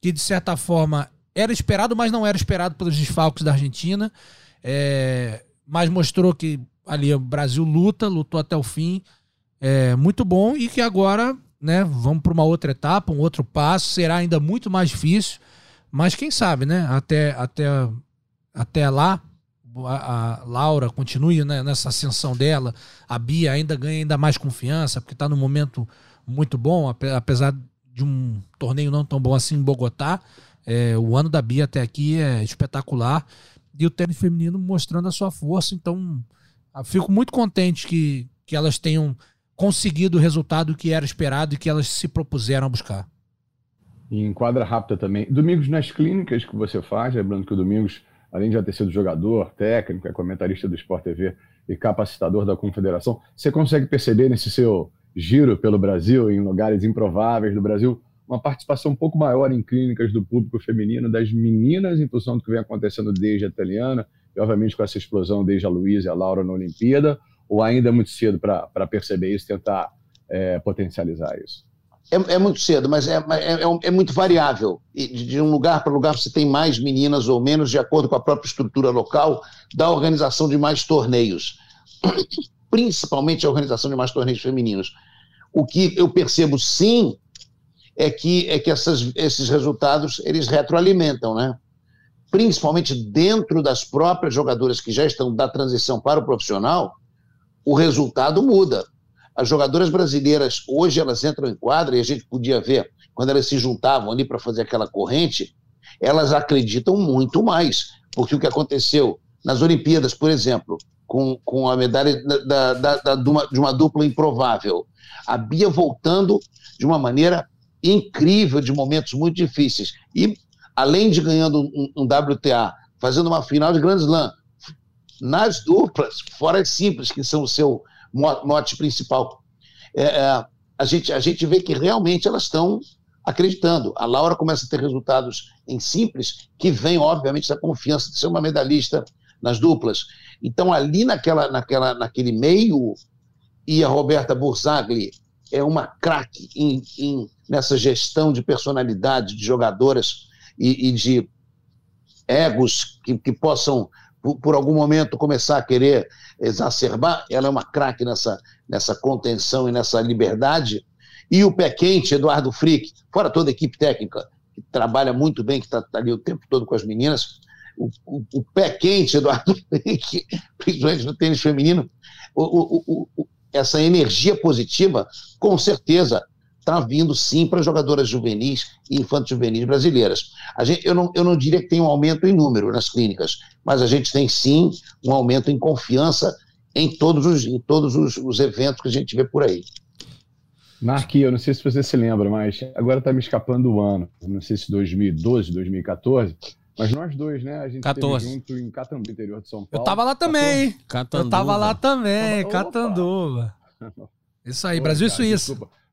que de certa forma era esperado, mas não era esperado pelos desfalques da Argentina. É, mas mostrou que ali o Brasil luta, lutou até o fim. É, muito bom e que agora né, vamos para uma outra etapa, um outro passo. Será ainda muito mais difícil, mas quem sabe, né? Até, até, até lá, a, a Laura continue né, nessa ascensão dela, a Bia ainda ganha ainda mais confiança, porque está num momento muito bom, apesar de um torneio não tão bom assim em Bogotá. É, o ano da Bia até aqui é espetacular. E o tênis feminino mostrando a sua força. Então, fico muito contente que, que elas tenham conseguido o resultado que era esperado e que elas se propuseram a buscar. E em quadra rápida também. Domingos nas clínicas que você faz, lembrando que o Domingos, além de já ter sido jogador, técnico, é comentarista do Sport TV e capacitador da Confederação, você consegue perceber nesse seu giro pelo Brasil, em lugares improváveis do Brasil, uma participação um pouco maior em clínicas do público feminino, das meninas, em função do que vem acontecendo desde a italiana, e obviamente com essa explosão desde a Luísa e a Laura na Olimpíada, ou ainda é muito cedo para perceber isso, tentar é, potencializar isso? É, é, muito cedo, mas é, é, é, é muito variável. E de um lugar para lugar você tem mais meninas ou menos, de acordo com a própria estrutura local da organização de mais torneios. Principalmente a organização de mais torneios femininos. O que eu percebo sim é que, é que essas, esses resultados eles retroalimentam, né? Principalmente dentro das próprias jogadoras que já estão da transição para o profissional, o resultado muda. As jogadoras brasileiras, hoje, elas entram em quadra, e a gente podia ver, quando elas se juntavam ali para fazer aquela corrente, elas acreditam muito mais. Porque o que aconteceu nas Olimpíadas, por exemplo, com, com a medalha da, da, da, de, uma, de uma dupla improvável, a Bia voltando de uma maneira incrível, de momentos muito difíceis. E, além de ganhando um, um WTA, fazendo uma final de Grand Slam, nas duplas, fora as simples, que são o seu mote principal. É, é, a, gente, a gente vê que realmente elas estão acreditando. A Laura começa a ter resultados em simples, que vem, obviamente, da confiança de ser uma medalhista nas duplas. Então, ali naquela, naquela, naquele meio, e a Roberta Burzagli é uma craque em, em, nessa gestão de personalidade de jogadoras e, e de egos que, que possam por, por, algum momento começar a querer exacerbar, ela é uma craque nessa, nessa contenção e nessa liberdade. E o pé quente, Eduardo Frick, fora toda a equipe técnica, que trabalha muito bem, que está tá ali o tempo todo com as meninas. O, o, o pé quente, Eduardo Frick, principalmente no tênis feminino, o, essa energia positiva, com certeza, está vindo sim para jogadoras juvenis e infantos juvenis brasileiras. A gente, eu, não, eu não diria que tem um aumento em número nas clínicas, mas a gente tem sim um aumento em confiança em todos os, em todos os, os eventos que a gente vê por aí. Marqui, eu não sei se você se lembra, mas agora está me escapando o ano. Não sei se 2012, 2014. Mas nós dois, né? A gente 14. junto em Catanduva, interior de São Paulo. Eu tava lá também. Catanduva. Eu tava lá também, Catanduva. Isso aí, Brasil Cara, e Suíça. Desculpa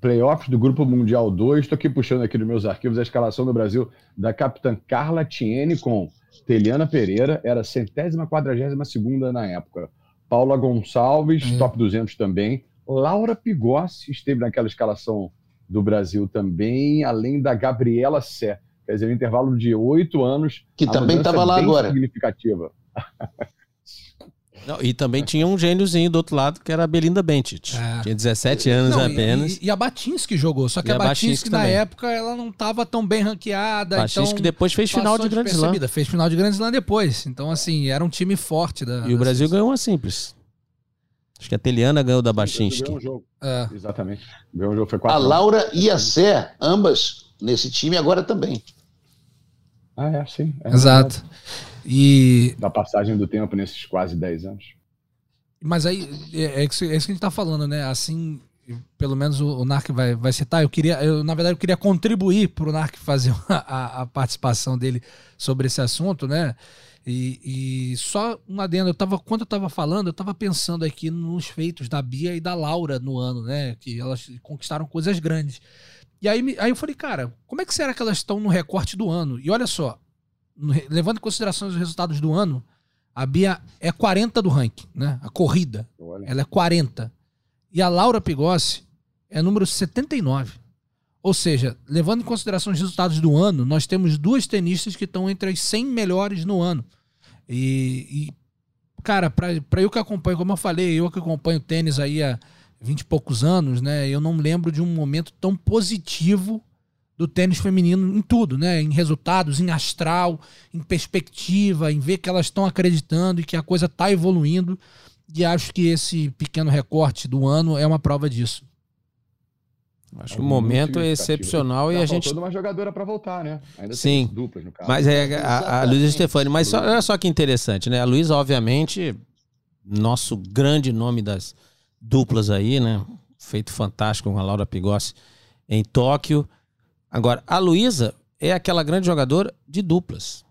playoffs do Grupo Mundial 2. Estou aqui puxando aqui nos meus arquivos a escalação do Brasil da capitã Carla Tiene com Teliana Pereira, era centésima, quadragésima segunda na época. Paula Gonçalves, uhum. top 200 também. Laura Pigossi esteve naquela escalação do Brasil também, além da Gabriela Sé. Quer dizer, um intervalo de oito anos. Que também estava lá agora. significativa. Não, e também tinha um gêniozinho do outro lado que era a Belinda Bencic. É. Tinha 17 anos não, apenas. E, e, a Batinsky jogou, só que e a, a Batinsky, na época ela não estava tão bem ranqueada. Batinsky então depois fez final de Grande Slam. Fez final de Grande Slam depois. Então assim, era um time forte da E o Brasil ganhou uma simples. Acho que a Teliana ganhou da Batinsky. Ganhou um jogo. É. Exatamente. Ganhou um jogo foi a Laura e a Sé, ambas nesse time agora também. Ah, é, sim. É Exato. E... Da passagem do tempo nesses quase 10 anos. Mas aí, é, é, isso, é isso que a gente tá falando, né? Assim, pelo menos o, o NARC vai, vai citar. Eu queria, eu, na verdade, eu queria contribuir para o NARC fazer a, a, participação dele sobre esse assunto, né? E, e só um adendo, eu tava, quando eu estava falando, eu estava pensando aqui nos feitos da Bia e da Laura no ano, né? Que elas conquistaram coisas grandes. E aí, aí eu falei, cara, como é que será que elas estão no recorte do ano? E olha só, levando em consideração os resultados do ano, a Bia é 40 do ranking, né? A corrida. Olha. Ela é 40. E a Laura Pigossi é número 79. Ou seja, levando em consideração os resultados do ano, nós temos duas tenistas que estão entre as 100 melhores no ano. E, e cara, para eu que acompanho, como eu falei, eu que acompanho tênis aí há 20 e poucos anos, né? Eu não lembro de um momento tão positivo do tênis feminino em tudo, né? Em resultados, em astral, em perspectiva, em ver que elas estão acreditando e que a coisa está evoluindo. E acho que esse pequeno recorte do ano é uma prova disso. Acho que o momento é excepcional e a gente. toda uma jogadora para voltar, né? Ainda Sim. duplas no caso. Mas é a, a Luísa Stefani. Mas só, olha só que interessante, né? A Luísa, obviamente, nosso grande nome das duplas aí, né? Feito fantástico com a Laura Pigossi em Tóquio. Agora, a Luísa é aquela grande jogadora de duplas.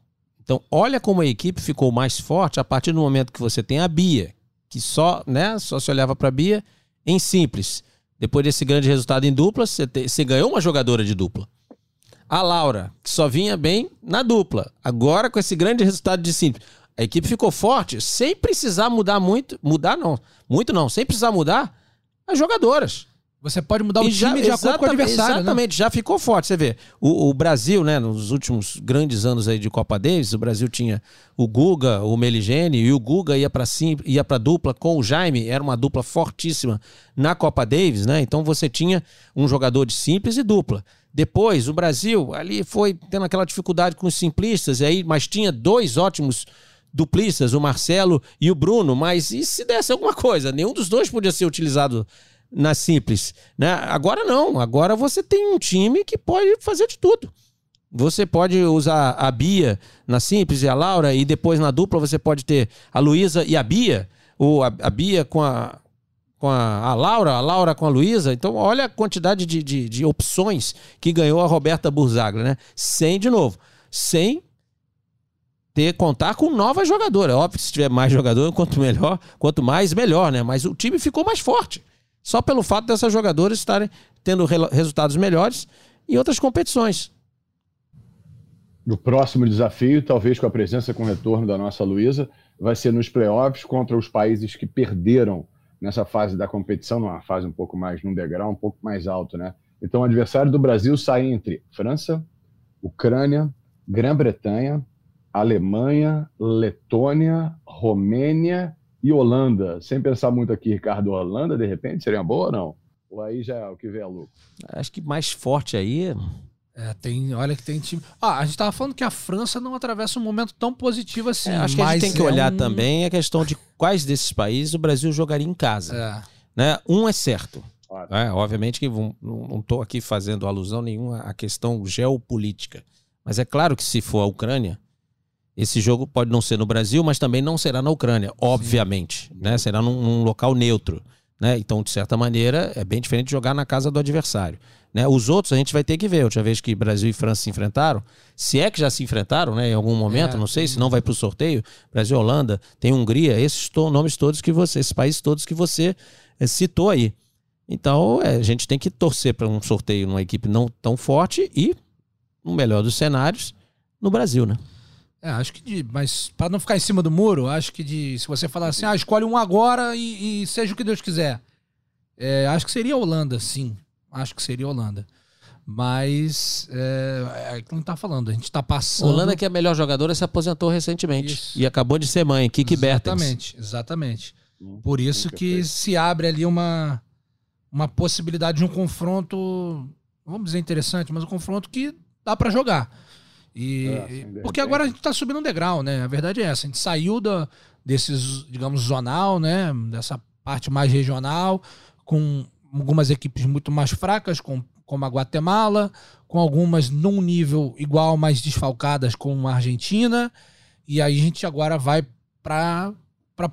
Então, olha como a equipe ficou mais forte a partir do momento que você tem a Bia, que só, né, só se olhava para a Bia em simples. Depois desse grande resultado em duplas, você, te, você ganhou uma jogadora de dupla. A Laura, que só vinha bem na dupla. Agora, com esse grande resultado de simples, a equipe ficou forte sem precisar mudar muito. Mudar não. Muito não. Sem precisar mudar as jogadoras. Você pode mudar o time de acordo com o adversário. Né? Exatamente, né? já ficou forte. Você vê, o, o, Brasil, né, nos últimos grandes anos aí de Copa Davis, o Brasil tinha o Guga, o Meligene, e o Guga ia para ia para dupla com o Jaime, era uma dupla fortíssima na Copa Davis, né? Então você tinha um jogador de simples e dupla. Depois, o Brasil ali foi tendo aquela dificuldade com os simplistas, e aí, mas tinha dois ótimos duplistas, o Marcelo e o Bruno, mas e se desse alguma coisa? Nenhum dos dois podia ser utilizado na simples, né? Agora não, agora você tem um time que pode fazer de tudo. Você pode usar a Bia na simples e a Laura, e depois na dupla você pode ter a Luísa e a Bia, ou a, a Bia com a, com a, a, Laura, a Laura com a Luísa. Então, olha a quantidade de, de, de, opções que ganhou a Roberta Burzagra, né? Sem, de novo, sem ter contar com nova jogadora. É óbvio se tiver mais jogador, quanto melhor, quanto mais, melhor, né? Mas o time ficou mais forte só pelo fato dessas jogadoras estarem tendo resultados melhores em outras competições. O próximo desafio, talvez com a presença com o retorno da nossa Luísa, vai ser nos playoffs contra os países que perderam nessa fase da competição, numa fase um pouco mais, num degrau um pouco mais alto, né? Então, o adversário do Brasil sai entre França, Ucrânia, Grã-Bretanha, Alemanha, Letônia, Romênia e Holanda, sem pensar muito aqui, Ricardo, Holanda, de repente, seria boa ou não? Ou aí já é o que vê a louco? Acho que mais forte aí. É, tem, olha que tem time. Ah, a gente tava falando que a França não atravessa um momento tão positivo assim. É, acho que a gente tem que é olhar um... também a questão de quais desses países o Brasil jogaria em casa. É. Né? Um é certo. É, obviamente que não estou aqui fazendo alusão nenhuma à questão geopolítica. Mas é claro que se for a Ucrânia, esse jogo pode não ser no Brasil, mas também não será na Ucrânia, obviamente. Né? Será num, num, local neutro. Né? Então, de certa maneira, é bem diferente de jogar na casa do adversário. Né? Os outros a gente vai ter que ver. A última vez que Brasil e França se enfrentaram, se é que já se enfrentaram né, em algum momento, é, não sei, se não vai para o sorteio. Brasil, Holanda, tem Hungria, esses to nomes todos que você, esses países todos que você é, citou aí. Então, é, a gente tem que torcer para um sorteio numa equipe não tão forte e, no melhor dos cenários, no Brasil, né? É, acho que de. Mas para não ficar em cima do muro, acho que de. Se você falar assim, ah, escolhe um agora e, e seja o que Deus quiser. É, acho que seria Holanda, sim. Acho que seria Holanda. Mas é, é que não tá falando, a gente tá passando. Holanda, que é a melhor jogadora, se aposentou recentemente. Isso. E acabou de ser mãe, Kiki Bertens. Exatamente, exatamente. Hum, Por isso que se abre ali uma, uma possibilidade de um confronto, vamos dizer interessante, mas um confronto que dá para jogar. E, é, porque agora a gente está subindo um degrau, né? A verdade é essa. A gente saiu da, desses, digamos, zonal, né? Dessa parte mais regional, com algumas equipes muito mais fracas, com, como a Guatemala, com algumas num nível igual, mais desfalcadas, como a Argentina. E aí a gente agora vai para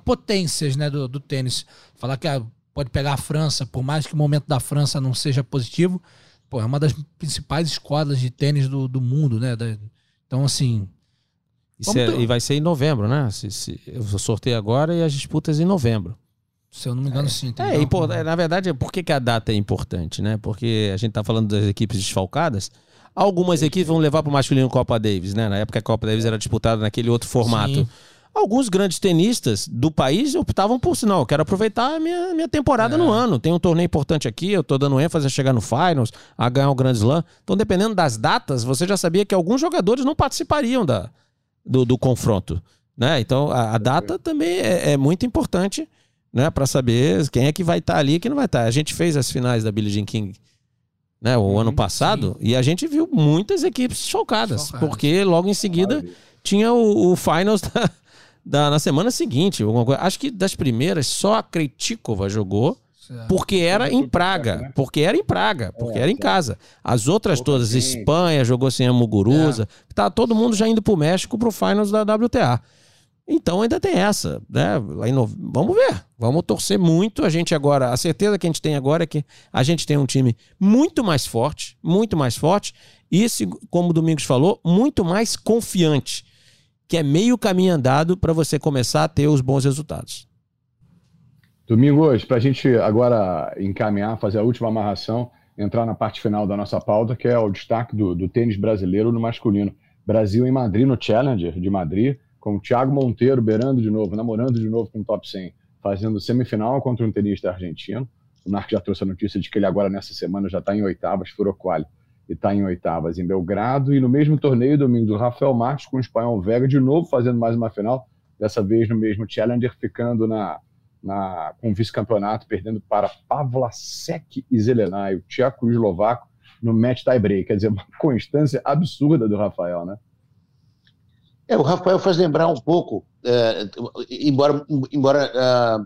potências né, do, do tênis. Falar que ah, pode pegar a França, por mais que o momento da França não seja positivo, pô, é uma das principais escolas de tênis do, do mundo, né? Da, então, assim. É, e vai ser em novembro, né? Se, se, eu sorteio agora e as disputas em novembro. Se eu não me engano, é, sim. É, é, na verdade, por que, que a data é importante, né? Porque a gente está falando das equipes desfalcadas. Algumas equipes vão levar para o masculino Copa Davis, né? Na época a Copa Davis era disputada naquele outro formato. Sim. Alguns grandes tenistas do país optavam por sinal, eu quero aproveitar a minha, minha temporada é. no ano. Tem um torneio importante aqui, eu tô dando ênfase a chegar no Finals, a ganhar o Grand Slam. Então, dependendo das datas, você já sabia que alguns jogadores não participariam da, do, do confronto. Né? Então, a, a data também é, é, muito importante né, para saber quem é que vai estar tá ali e quem não vai estar. Tá. A gente fez as finais da Billie Jean King né, o ano passado, e a gente viu muitas equipes chocadas, Chocadas. porque logo em seguida tinha o, o Finals da, da- na semana seguinte. Acho que das primeiras, só a Kretikova jogou, Certo. porque era em Praga. né? Porque era em Praga, porque É, era em casa. As outras todas. Espanha jogou sem a Muguruza, tá todo mundo já indo pro México pro Finals da WTA. Então ainda tem essa, né? Lá em nove- Vamos ver, vamos torcer muito. A gente agora, a certeza que a gente tem agora é que a gente tem um time muito mais forte, muito mais forte, e se- como o Domingos falou, muito mais confiante, que é meio caminho andado para você começar a ter os bons resultados. Domingos, para a gente agora encaminhar, fazer a última amarração, entrar na parte final da nossa pauta, que é o destaque do, do tênis brasileiro no masculino. Brasil em Madrid, no Challenger de Madrid, com o Thiago Monteiro beirando de novo, namorando de novo com o top 100, fazendo semifinal contra um tenista argentino. O Narco já trouxe a notícia de que ele agora, nessa semana, já está em oitavas, furou quali, e está em oitavas em Belgrado. E no mesmo torneio, domingo, o Rafael Marques com o espanhol Vega, de novo fazendo mais uma final, dessa vez no mesmo Challenger, ficando na, na, com o vice-campeonato, perdendo para Pavlasek e Zelenay, o tcheco eslovaco, no match tie-break. Quer dizer, uma constância absurda do Rafael, né? É, o Rafael faz lembrar um pouco, é, embora, embora ah,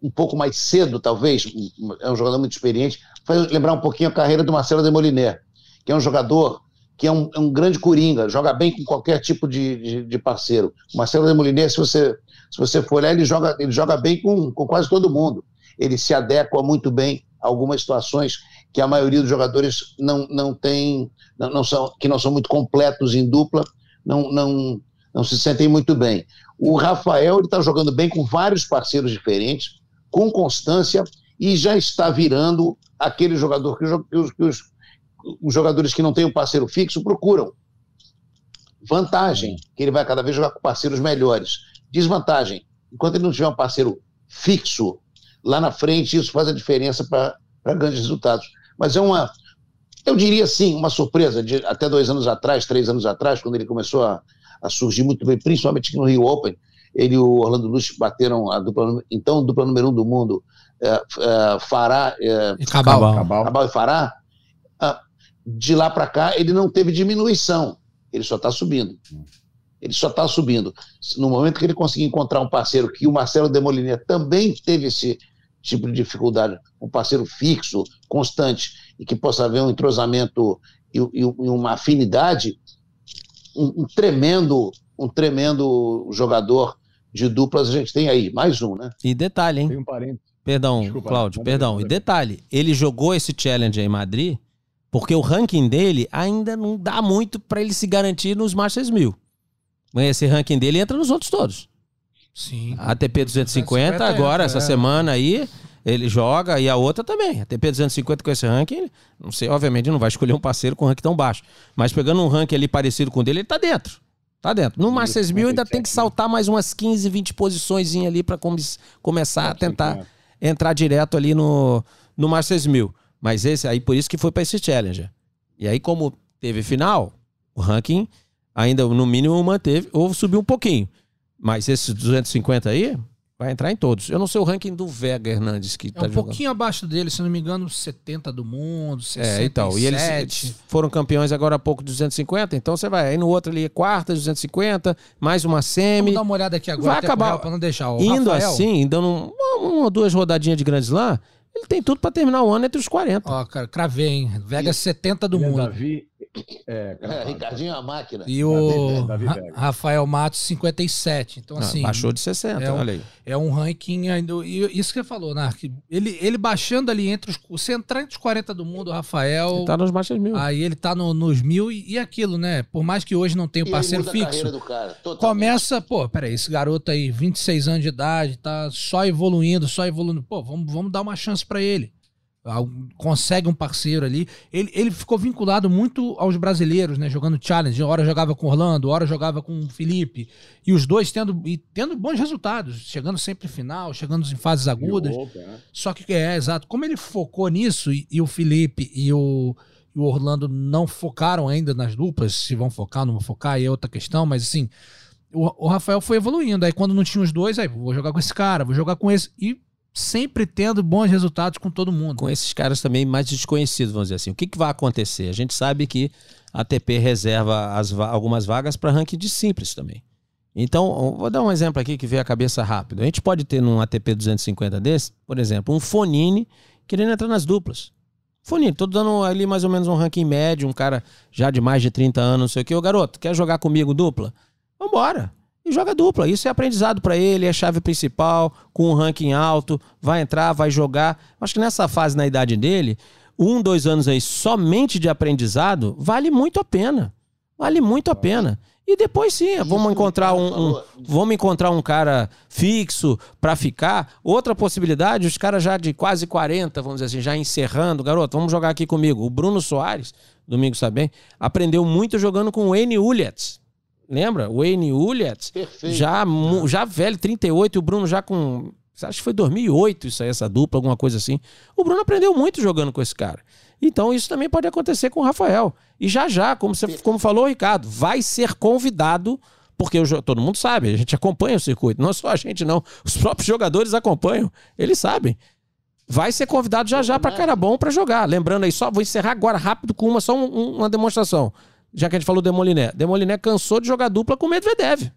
um pouco mais cedo, talvez, é um jogador muito experiente, faz lembrar um pouquinho a carreira do Marcelo de Moliner, que é um jogador que é um, é um grande coringa, joga bem com qualquer tipo de, de, de parceiro. O Marcelo de Moliner, se você, se você for olhar, ele joga, ele joga bem com, com quase todo mundo. Ele se adequa muito bem a algumas situações que a maioria dos jogadores não, não tem, não, não são, que não são muito completos em dupla, não, não, não se sentem muito bem. O Rafael está jogando bem com vários parceiros diferentes, com constância, e já está virando aquele jogador que, os, que os, os, jogadores que não têm um parceiro fixo procuram. Vantagem, que ele vai cada vez jogar com parceiros melhores. Desvantagem, enquanto ele não tiver um parceiro fixo lá na frente, isso faz a diferença para grandes resultados. Mas é uma, eu diria sim, uma surpresa de até dois anos atrás, três anos atrás, quando ele começou a, a surgir muito bem, principalmente no Rio Open, ele e o Orlando Luz bateram a dupla, então dupla número um do mundo, é, é, Fará, é, E Cabal. Cabal. Cabal e Fará, ah, de lá para cá ele não teve diminuição, ele só está subindo. Ele só está subindo. No momento que ele conseguir encontrar um parceiro, que o Marcelo Demoliner também teve esse tipo de dificuldade, um parceiro fixo, constante, e que possa haver um entrosamento e, e- e uma afinidade, um, um tremendo, um tremendo jogador de duplas a gente tem aí, mais um, né? E detalhe, hein? Tem um parente. Perdão, Desculpa, Cláudio, perdão. E detalhe, ele jogou esse challenge aí em Madrid porque o ranking dele ainda não dá muito pra ele se garantir nos Masters 1000. Mas Esse ranking dele entra nos outros todos. Sim. A ATP 250 agora, entra, essa é. semana aí, ele joga e a outra também. A ATP 250 com esse ranking, não sei, obviamente não vai escolher um parceiro com ranking tão baixo. Mas pegando um ranking ali parecido com o dele, ele tá dentro. Tá dentro. No Masters 1000 ainda tem que 57, saltar mais umas 15, 20 posições ali pra come- começar a tentar entrar direto ali no, no Masters 1000. Mas esse aí, por isso que foi para esse Challenger. E aí, como teve final, o ranking ainda no mínimo manteve, ou subiu um pouquinho. Mas esses 250 aí, vai entrar em todos. Eu não sei o ranking do Vega Hernandes que É tá um jogando. pouquinho abaixo dele, se não me engano, 70 do mundo, 67. É, então. E eles, eles foram campeões agora há pouco de 250, então você vai. Aí no outro ali, quarta, 250, mais uma semi. Vamos dar uma olhada aqui agora, Vai acabar- pra não deixar. O Indo Rafael, assim, dando um- uma, uma ou duas rodadinhas de Grand Slam, ele tem tudo pra terminar o ano entre os 40. Ó, cara, cravei, hein? Vega 70 do é mundo. Davi. É, É, cara, Ricardinho é uma máquina. E o Davi Ra- Vega. Rafael Matos, 57. Então, Ah, assim, baixou de 60, é um- olha aí. é um ranking ainda. E isso que você falou, Nark. Ele, ele baixando ali entre os. Você entrar entre os 40 do mundo, o Rafael. Ele tá nos Masters mil. Aí ele tá no- nos mil e, e aquilo, né? Por mais que hoje não tenha um parceiro a fixo. cara. Começa, pô, peraí, esse garoto aí, 26 anos de idade, tá só evoluindo, só evoluindo. Pô, vamos, vamos dar uma chance pra ele. Consegue um parceiro ali. Ele, ele ficou vinculado muito aos brasileiros, né? Jogando challenge. Hora jogava com Orlando, hora jogava com o Felipe. E os dois tendo, e tendo bons resultados. Chegando sempre em final, chegando em fases agudas. Open, né? Só que é, exato. Como ele focou nisso, e, e o Felipe e o, e o Orlando não focaram ainda nas duplas, se vão focar, não vão focar, aí é outra questão, mas assim, o, o Rafael foi evoluindo. Aí quando não tinha os dois, aí vou jogar com esse cara, vou jogar com esse. E sempre tendo bons resultados com todo mundo. Com esses caras também mais desconhecidos, vamos dizer assim. O que, que vai acontecer? A gente sabe que a ATP reserva as, algumas vagas para ranking de simples também. Então, vou dar um exemplo aqui que veio à cabeça rápido. A gente pode ter num ATP 250 desse, por exemplo, um Fonini querendo entrar nas duplas. Fonini, tô dando ali mais ou menos um ranking médio, um cara já de mais de 30 anos, não sei o que. Ô garoto, quer jogar comigo dupla? Vambora. E joga dupla. Isso é aprendizado para ele, é chave principal, com um ranking alto, vai entrar, vai jogar. Acho que nessa fase, na idade dele, um, dois anos aí somente de aprendizado, vale muito a pena. Vale muito a pena. E depois sim, vamos encontrar um, um, vamos encontrar um cara fixo para ficar. Outra possibilidade, os caras já de quase 40, vamos dizer assim, já encerrando, garoto, vamos jogar aqui comigo. O Bruno Soares, domingo sabe bem, aprendeu muito jogando com o N. Uliets. Lembra? Wayne Uliet, já, já velho, 38, e o Bruno já com. Acho que foi 2008 isso aí, essa dupla, alguma coisa assim. O Bruno aprendeu muito jogando com esse cara. Então isso também pode acontecer com o Rafael. E já já, como, você, como falou o Ricardo, vai ser convidado, porque o, todo mundo sabe, a gente acompanha o circuito. Não só a gente, não. Os próprios jogadores acompanham, eles sabem. Vai ser convidado já já para cara bom para jogar. Lembrando aí, só vou encerrar agora rápido com uma só um, uma demonstração já que a gente falou do Demoliné. Demoliné cansou de jogar dupla com o Medvedev.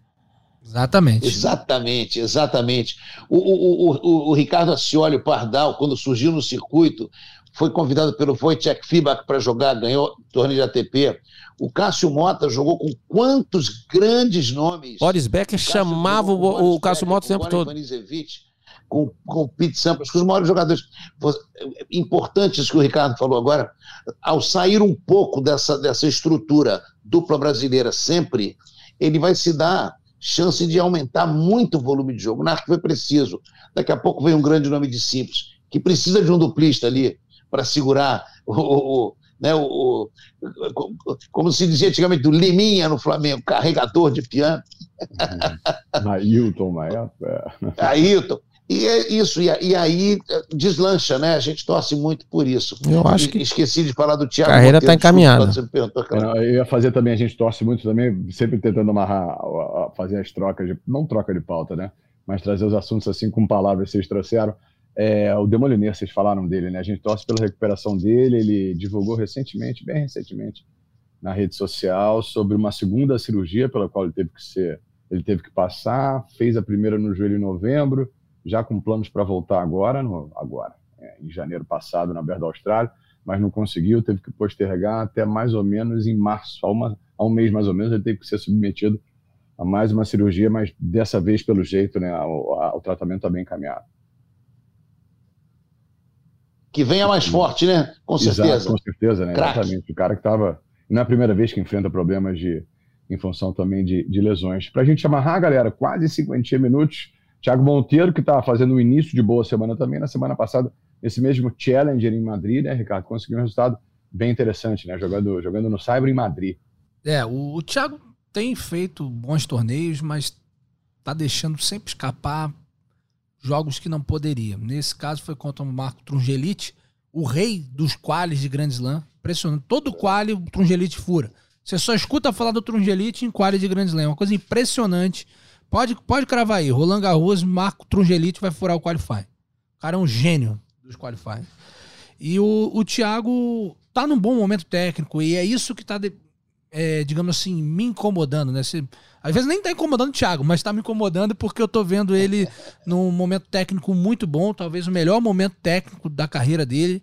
Exatamente. Exatamente, exatamente. O, o, o, o, Ricardo Ascioli Pardal, quando surgiu no circuito, foi convidado pelo Wojciech Fibak para jogar, ganhou torneio de ATP. O Cássio Mota jogou com quantos grandes nomes? Boris Becker chamava o, o Cássio Mota o tempo todo com, com o Pete Sampras, com os maiores jogadores importantes que o Ricardo falou agora, ao sair um pouco dessa, dessa estrutura dupla brasileira sempre, ele vai se dar chance de aumentar muito o volume de jogo. Na que foi preciso. Daqui a pouco vem um grande nome de simples, que precisa de um duplista ali para segurar o, o, né, o, como se dizia antigamente, do Liminha no Flamengo, carregador de piano. Ailton, Maia. Ailton. E é isso, e, aí eh, deslancha, né? A gente torce muito por isso. Eu acho que. Esqueci de falar do Thiago. A carreira está encaminhada. Eu ia fazer também, a gente torce muito também, sempre tentando amarrar, fazer as trocas, de, não troca de pauta, né? Mas trazer os assuntos assim com palavras que vocês trouxeram. É, o Demoliner, vocês falaram dele, né? A gente torce pela recuperação dele. Ele divulgou recentemente, bem recentemente, na rede social, sobre uma segunda cirurgia pela qual ele teve que ser, ele teve que passar. Fez a primeira no joelho em novembro já com planos para voltar agora, no, agora, é, em janeiro passado, na Berda Austrália, mas não conseguiu, teve que postergar até mais ou menos em março, há, uma, um mês mais ou menos, ele teve que ser submetido a mais uma cirurgia, mas dessa vez, pelo jeito, né, o, o tratamento está bem encaminhado. Que venha mais forte, né? Com certeza. Exato, com certeza, né? Crack. Exatamente. O cara que estava. Não é a primeira vez que enfrenta problemas de, em função também de, de lesões. Para a gente amarrar, galera, quase 50 minutos. Thiago Monteiro, que está fazendo um início de boa semana também, na semana passada, esse mesmo Challenger em Madrid, né, Ricardo? Conseguiu um resultado bem interessante, né? Jogando, jogando no Cyber em Madrid. É, o, o Thiago tem feito bons torneios, mas tá deixando sempre escapar jogos que não poderia. Nesse caso foi contra o Marco Trungelite, o rei dos quales de Grand Slam. Impressionante. Todo quali o Trungelite fura. Você só escuta falar do Trungelite em quali de Grand Slam. É uma coisa impressionante Pode, pode cravar aí. Roland Garros, Marco Trungelite vai furar o qualify. O cara é um gênio dos qualify. E o, o Thiago tá num bom momento técnico e é isso que tá, de, é, digamos assim, me incomodando, né? Às vezes nem tá incomodando o Thiago, mas tá me incomodando porque eu tô vendo ele num momento técnico muito bom, talvez o melhor momento técnico da carreira dele.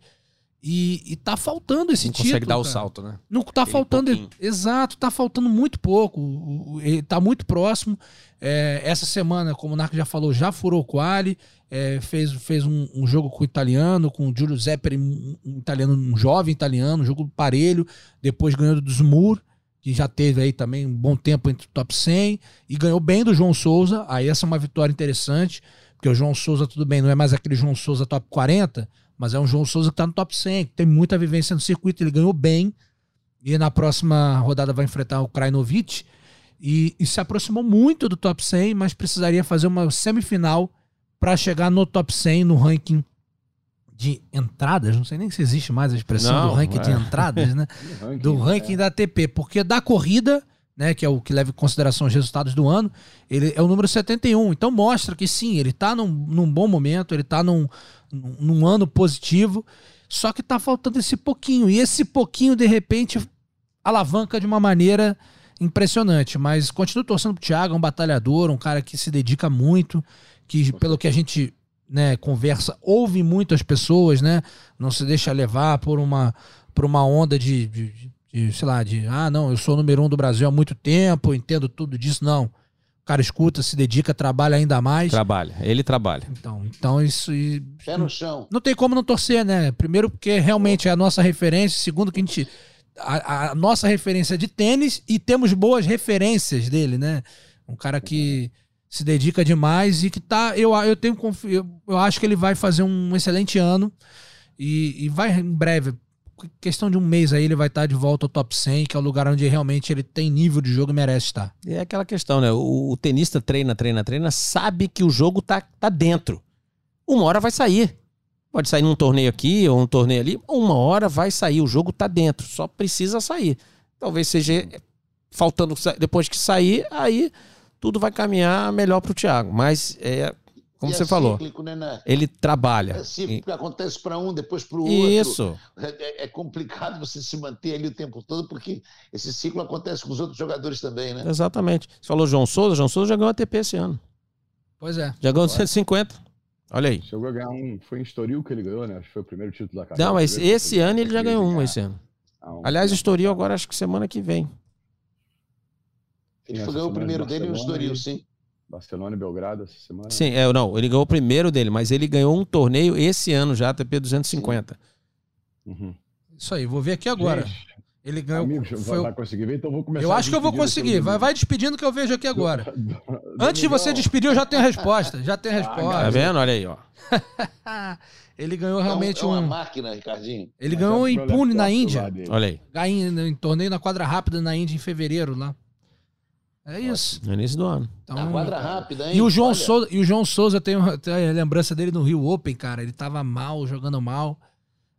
E, e tá faltando esse não título. consegue dar cara. o salto, né? Não tá Aquele faltando. Pouquinho. Exato, tá faltando muito pouco. Ele tá muito próximo. É, essa semana, como o Narco já falou, já furou o quali. É, fez, fez um, um, jogo com o italiano, com o Giulio Zepperi, um, um, italiano, um jovem italiano, um jogo parelho. Depois ganhou do Smur, que já teve aí também um bom tempo entre o top 100. E ganhou bem do João Souza. Aí essa é uma vitória interessante, porque o João Souza, tudo bem, não é mais aquele João Souza top 40 mas é um João Souza que está no top 100, que tem muita vivência no circuito, ele ganhou bem. E na próxima rodada vai enfrentar o Krajinovic. E, e se aproximou muito do top 100, mas precisaria fazer uma semifinal para chegar no top 100 no ranking de entradas. Não sei nem se existe mais a expressão não, do ranking é. de entradas, né? do ranking da ATP. Porque da corrida né, que é o que leva em consideração os resultados do ano, ele é o número 71. Então mostra que sim, ele está num, num, bom momento, ele está num, num, ano positivo, só que está faltando esse pouquinho. E esse pouquinho, de repente, alavanca de uma maneira impressionante. Mas continuo torcendo pro Thiago, é um batalhador, um cara que se dedica muito, que pelo que a gente né, conversa, ouve muito as pessoas, né? Não se deixa levar por uma, por uma onda de, de de, sei lá, de, ah, não, eu sou o número um do Brasil há muito tempo, entendo tudo disso. Não. O cara escuta, se dedica, trabalha ainda mais. Trabalha, ele trabalha. Então, então isso. Pé no chão. Não tem como não torcer, né? Primeiro, porque realmente é a nossa referência. Segundo, que a gente. A, a nossa referência de tênis e temos boas referências dele, né? Um cara que se dedica demais e que tá. Eu, eu tenho eu, eu acho que ele vai fazer um excelente ano e, e vai em breve questão de um mês aí ele vai estar de volta ao top 100, que é o lugar onde realmente ele tem nível de jogo e merece estar. É aquela questão, né? O, o, tenista treina, treina, treina, sabe que o jogo tá, tá dentro. Uma hora vai sair. Pode sair num torneio aqui ou um torneio ali. Uma hora vai sair. O jogo tá dentro. Só precisa sair. Talvez seja faltando depois que sair, aí tudo vai caminhar melhor para o Thiago. Mas é, como e você é falou. Cíclico, né, né? Ele trabalha. É cíclico, e... acontece para um, depois para o outro. Isso. É, é, é, complicado você se manter ali o tempo todo, porque esse ciclo acontece com os outros jogadores também, né? Exatamente. Você falou João Souza, João Souza já ganhou ATP esse ano. Pois é. Já ganhou 150. Olha aí. Chegou a ganhar um. Foi em Estoril que ele ganhou, né? Acho que foi o primeiro título da carreira. Não, mas esse ano ele já ganhou um, esse ano. Ah, um Aliás, Estoril agora acho que semana que vem. Ele ganhou o primeiro dele no Estoril, sim. Barcelona e Belgrado essa semana? Sim, é, não, ele ganhou o primeiro dele, mas ele ganhou um torneio esse ano já, ATP 250. Uhum. Isso aí, vou ver aqui agora. Gente, ele ganhou. Amigos, foi... vai conseguir ver, então vou começar. Eu acho que eu vou conseguir. Vai, vai despedindo que eu vejo aqui agora. Antes de você despedir, eu já tenho a resposta. Já tenho a resposta. Ah, tá vendo? Olha aí, ó. ele ganhou realmente é, um, é uma um... máquina, Ricardinho. Ele ganhou um impune na Índia. Olha aí. Ganhou em torneio na quadra rápida na Índia em fevereiro lá. É isso. No início do ano. Então, Na quadra rápida, hein? E o João Souza, e o João Souza tem, tem a lembrança dele no Rio Open, cara. Ele tava mal, jogando mal.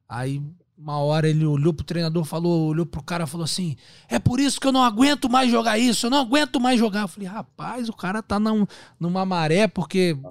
Aí uma hora ele olhou pro treinador, falou, olhou pro cara falou assim: É por isso que eu não aguento mais jogar isso, eu não aguento mais jogar. Eu falei, rapaz, o cara tá num, numa maré, porque. Tá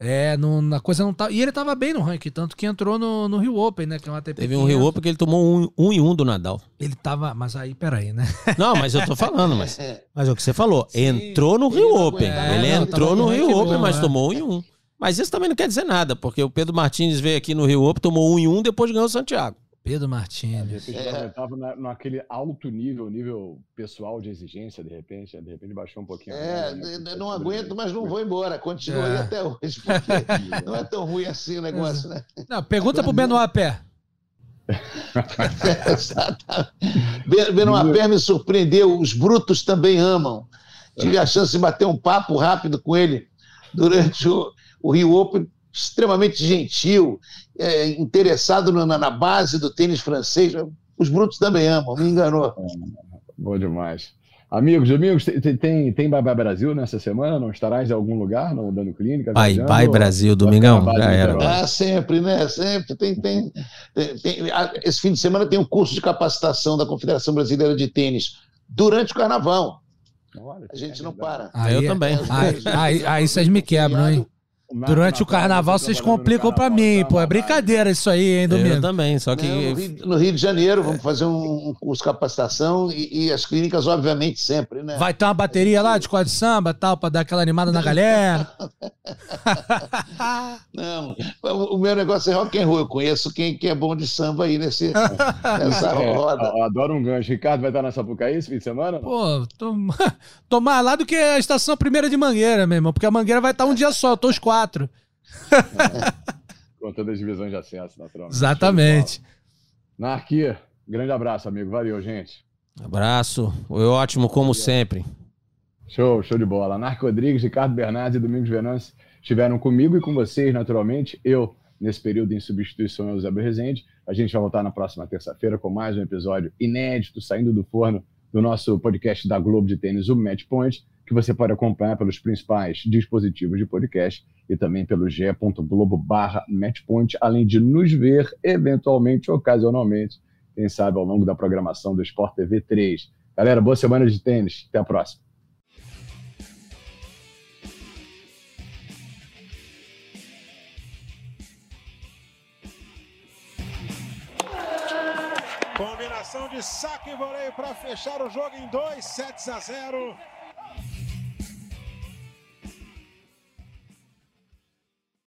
é, no, na coisa não tá. E ele tava bem no ranking, tanto que entrou no, no Rio Open, né? Que é uma ATP Teve um Rio Open que ele tomou um, um e um do Nadal. Ele tava. Mas aí, peraí, né? Não, mas eu tô falando, mas. Mas é o que você falou. Sim, entrou no Rio Open. É, ele não, entrou no Rio Open, bom, mas é. tomou um e um. Mas isso também não quer dizer nada, porque o Pedro Martins veio aqui no Rio Open, tomou um e um, depois ganhou o Santiago. Pedro Martins. De repente é. estava naquele alto nível, nível pessoal de exigência, de repente, de repente baixou um pouquinho. É, né? não aguento, mas não vou embora. Continuo é. aí até hoje, porque não é tão ruim assim o negócio, né? Não, pergunta pro Benoit Pé. Benoit Pé me surpreendeu, os brutos também amam. Tive a chance de bater um papo rápido com ele durante o, o Rio Open, extremamente gentil, é, interessado na, na, base do tênis francês. Os brutos também amam, me enganou. É, bom demais. Amigos, amigos, tem, tem, tem Bye Bye Brasil nessa semana? Não estarás em algum lugar, não dando clínica? Bye viajando, Bye Brasil, domingão, já era. Ah, sempre, né? Sempre. Tem, tem, tem, esse fim de semana tem um curso de capacitação da Confederação Brasileira de Tênis durante o carnaval. Olha, a gente não para. Ah, eu também. Aí, aí, aí vocês me quebram, hein? Durante o carnaval vocês complicam para mim, pô. É brincadeira isso aí, hein, Domingo? Eu também, só que. no, Rio, no, Rio, de Janeiro, vamos fazer um, curso de capacitação e, e, as clínicas, obviamente, sempre, né? Vai ter uma bateria lá de escola de samba tal, para dar aquela animada na galera. Não, o meu negócio é rock and roll. Eu conheço quem, quem é bom de samba aí nesse, nessa é, roda. Eu adoro um gancho. Ricardo vai estar na Sapucaí esse fim de semana? Pô, tô, tô mais lá do que a estação primeira de Mangueira, meu irmão, porque a Mangueira vai estar um dia só, eu tô os quatro quatro. Contando as divisões de acesso, naturalmente. Exatamente. Narquia, grande abraço, amigo. Valeu, gente. Abraço. Foi ótimo, como sempre. Show, show de bola. Narco Rodrigues, Ricardo Bernardes e Domingos Venâncio estiveram comigo e com vocês, naturalmente. Eu, nesse período em substituição ao Zé Rezende. A gente vai voltar na próxima terça-feira com mais um episódio inédito, saindo do forno do nosso podcast da Globo de Tênis, o Match Point que você pode acompanhar pelos principais dispositivos de podcast e também pelo ge.globo barra matchpoint, além de nos ver eventualmente, ocasionalmente, quem sabe ao longo da programação do Sport TV 3. Galera, boa semana de tênis. Até a próxima. Combinação de saque e voleio para fechar o jogo em 2 sets a 0.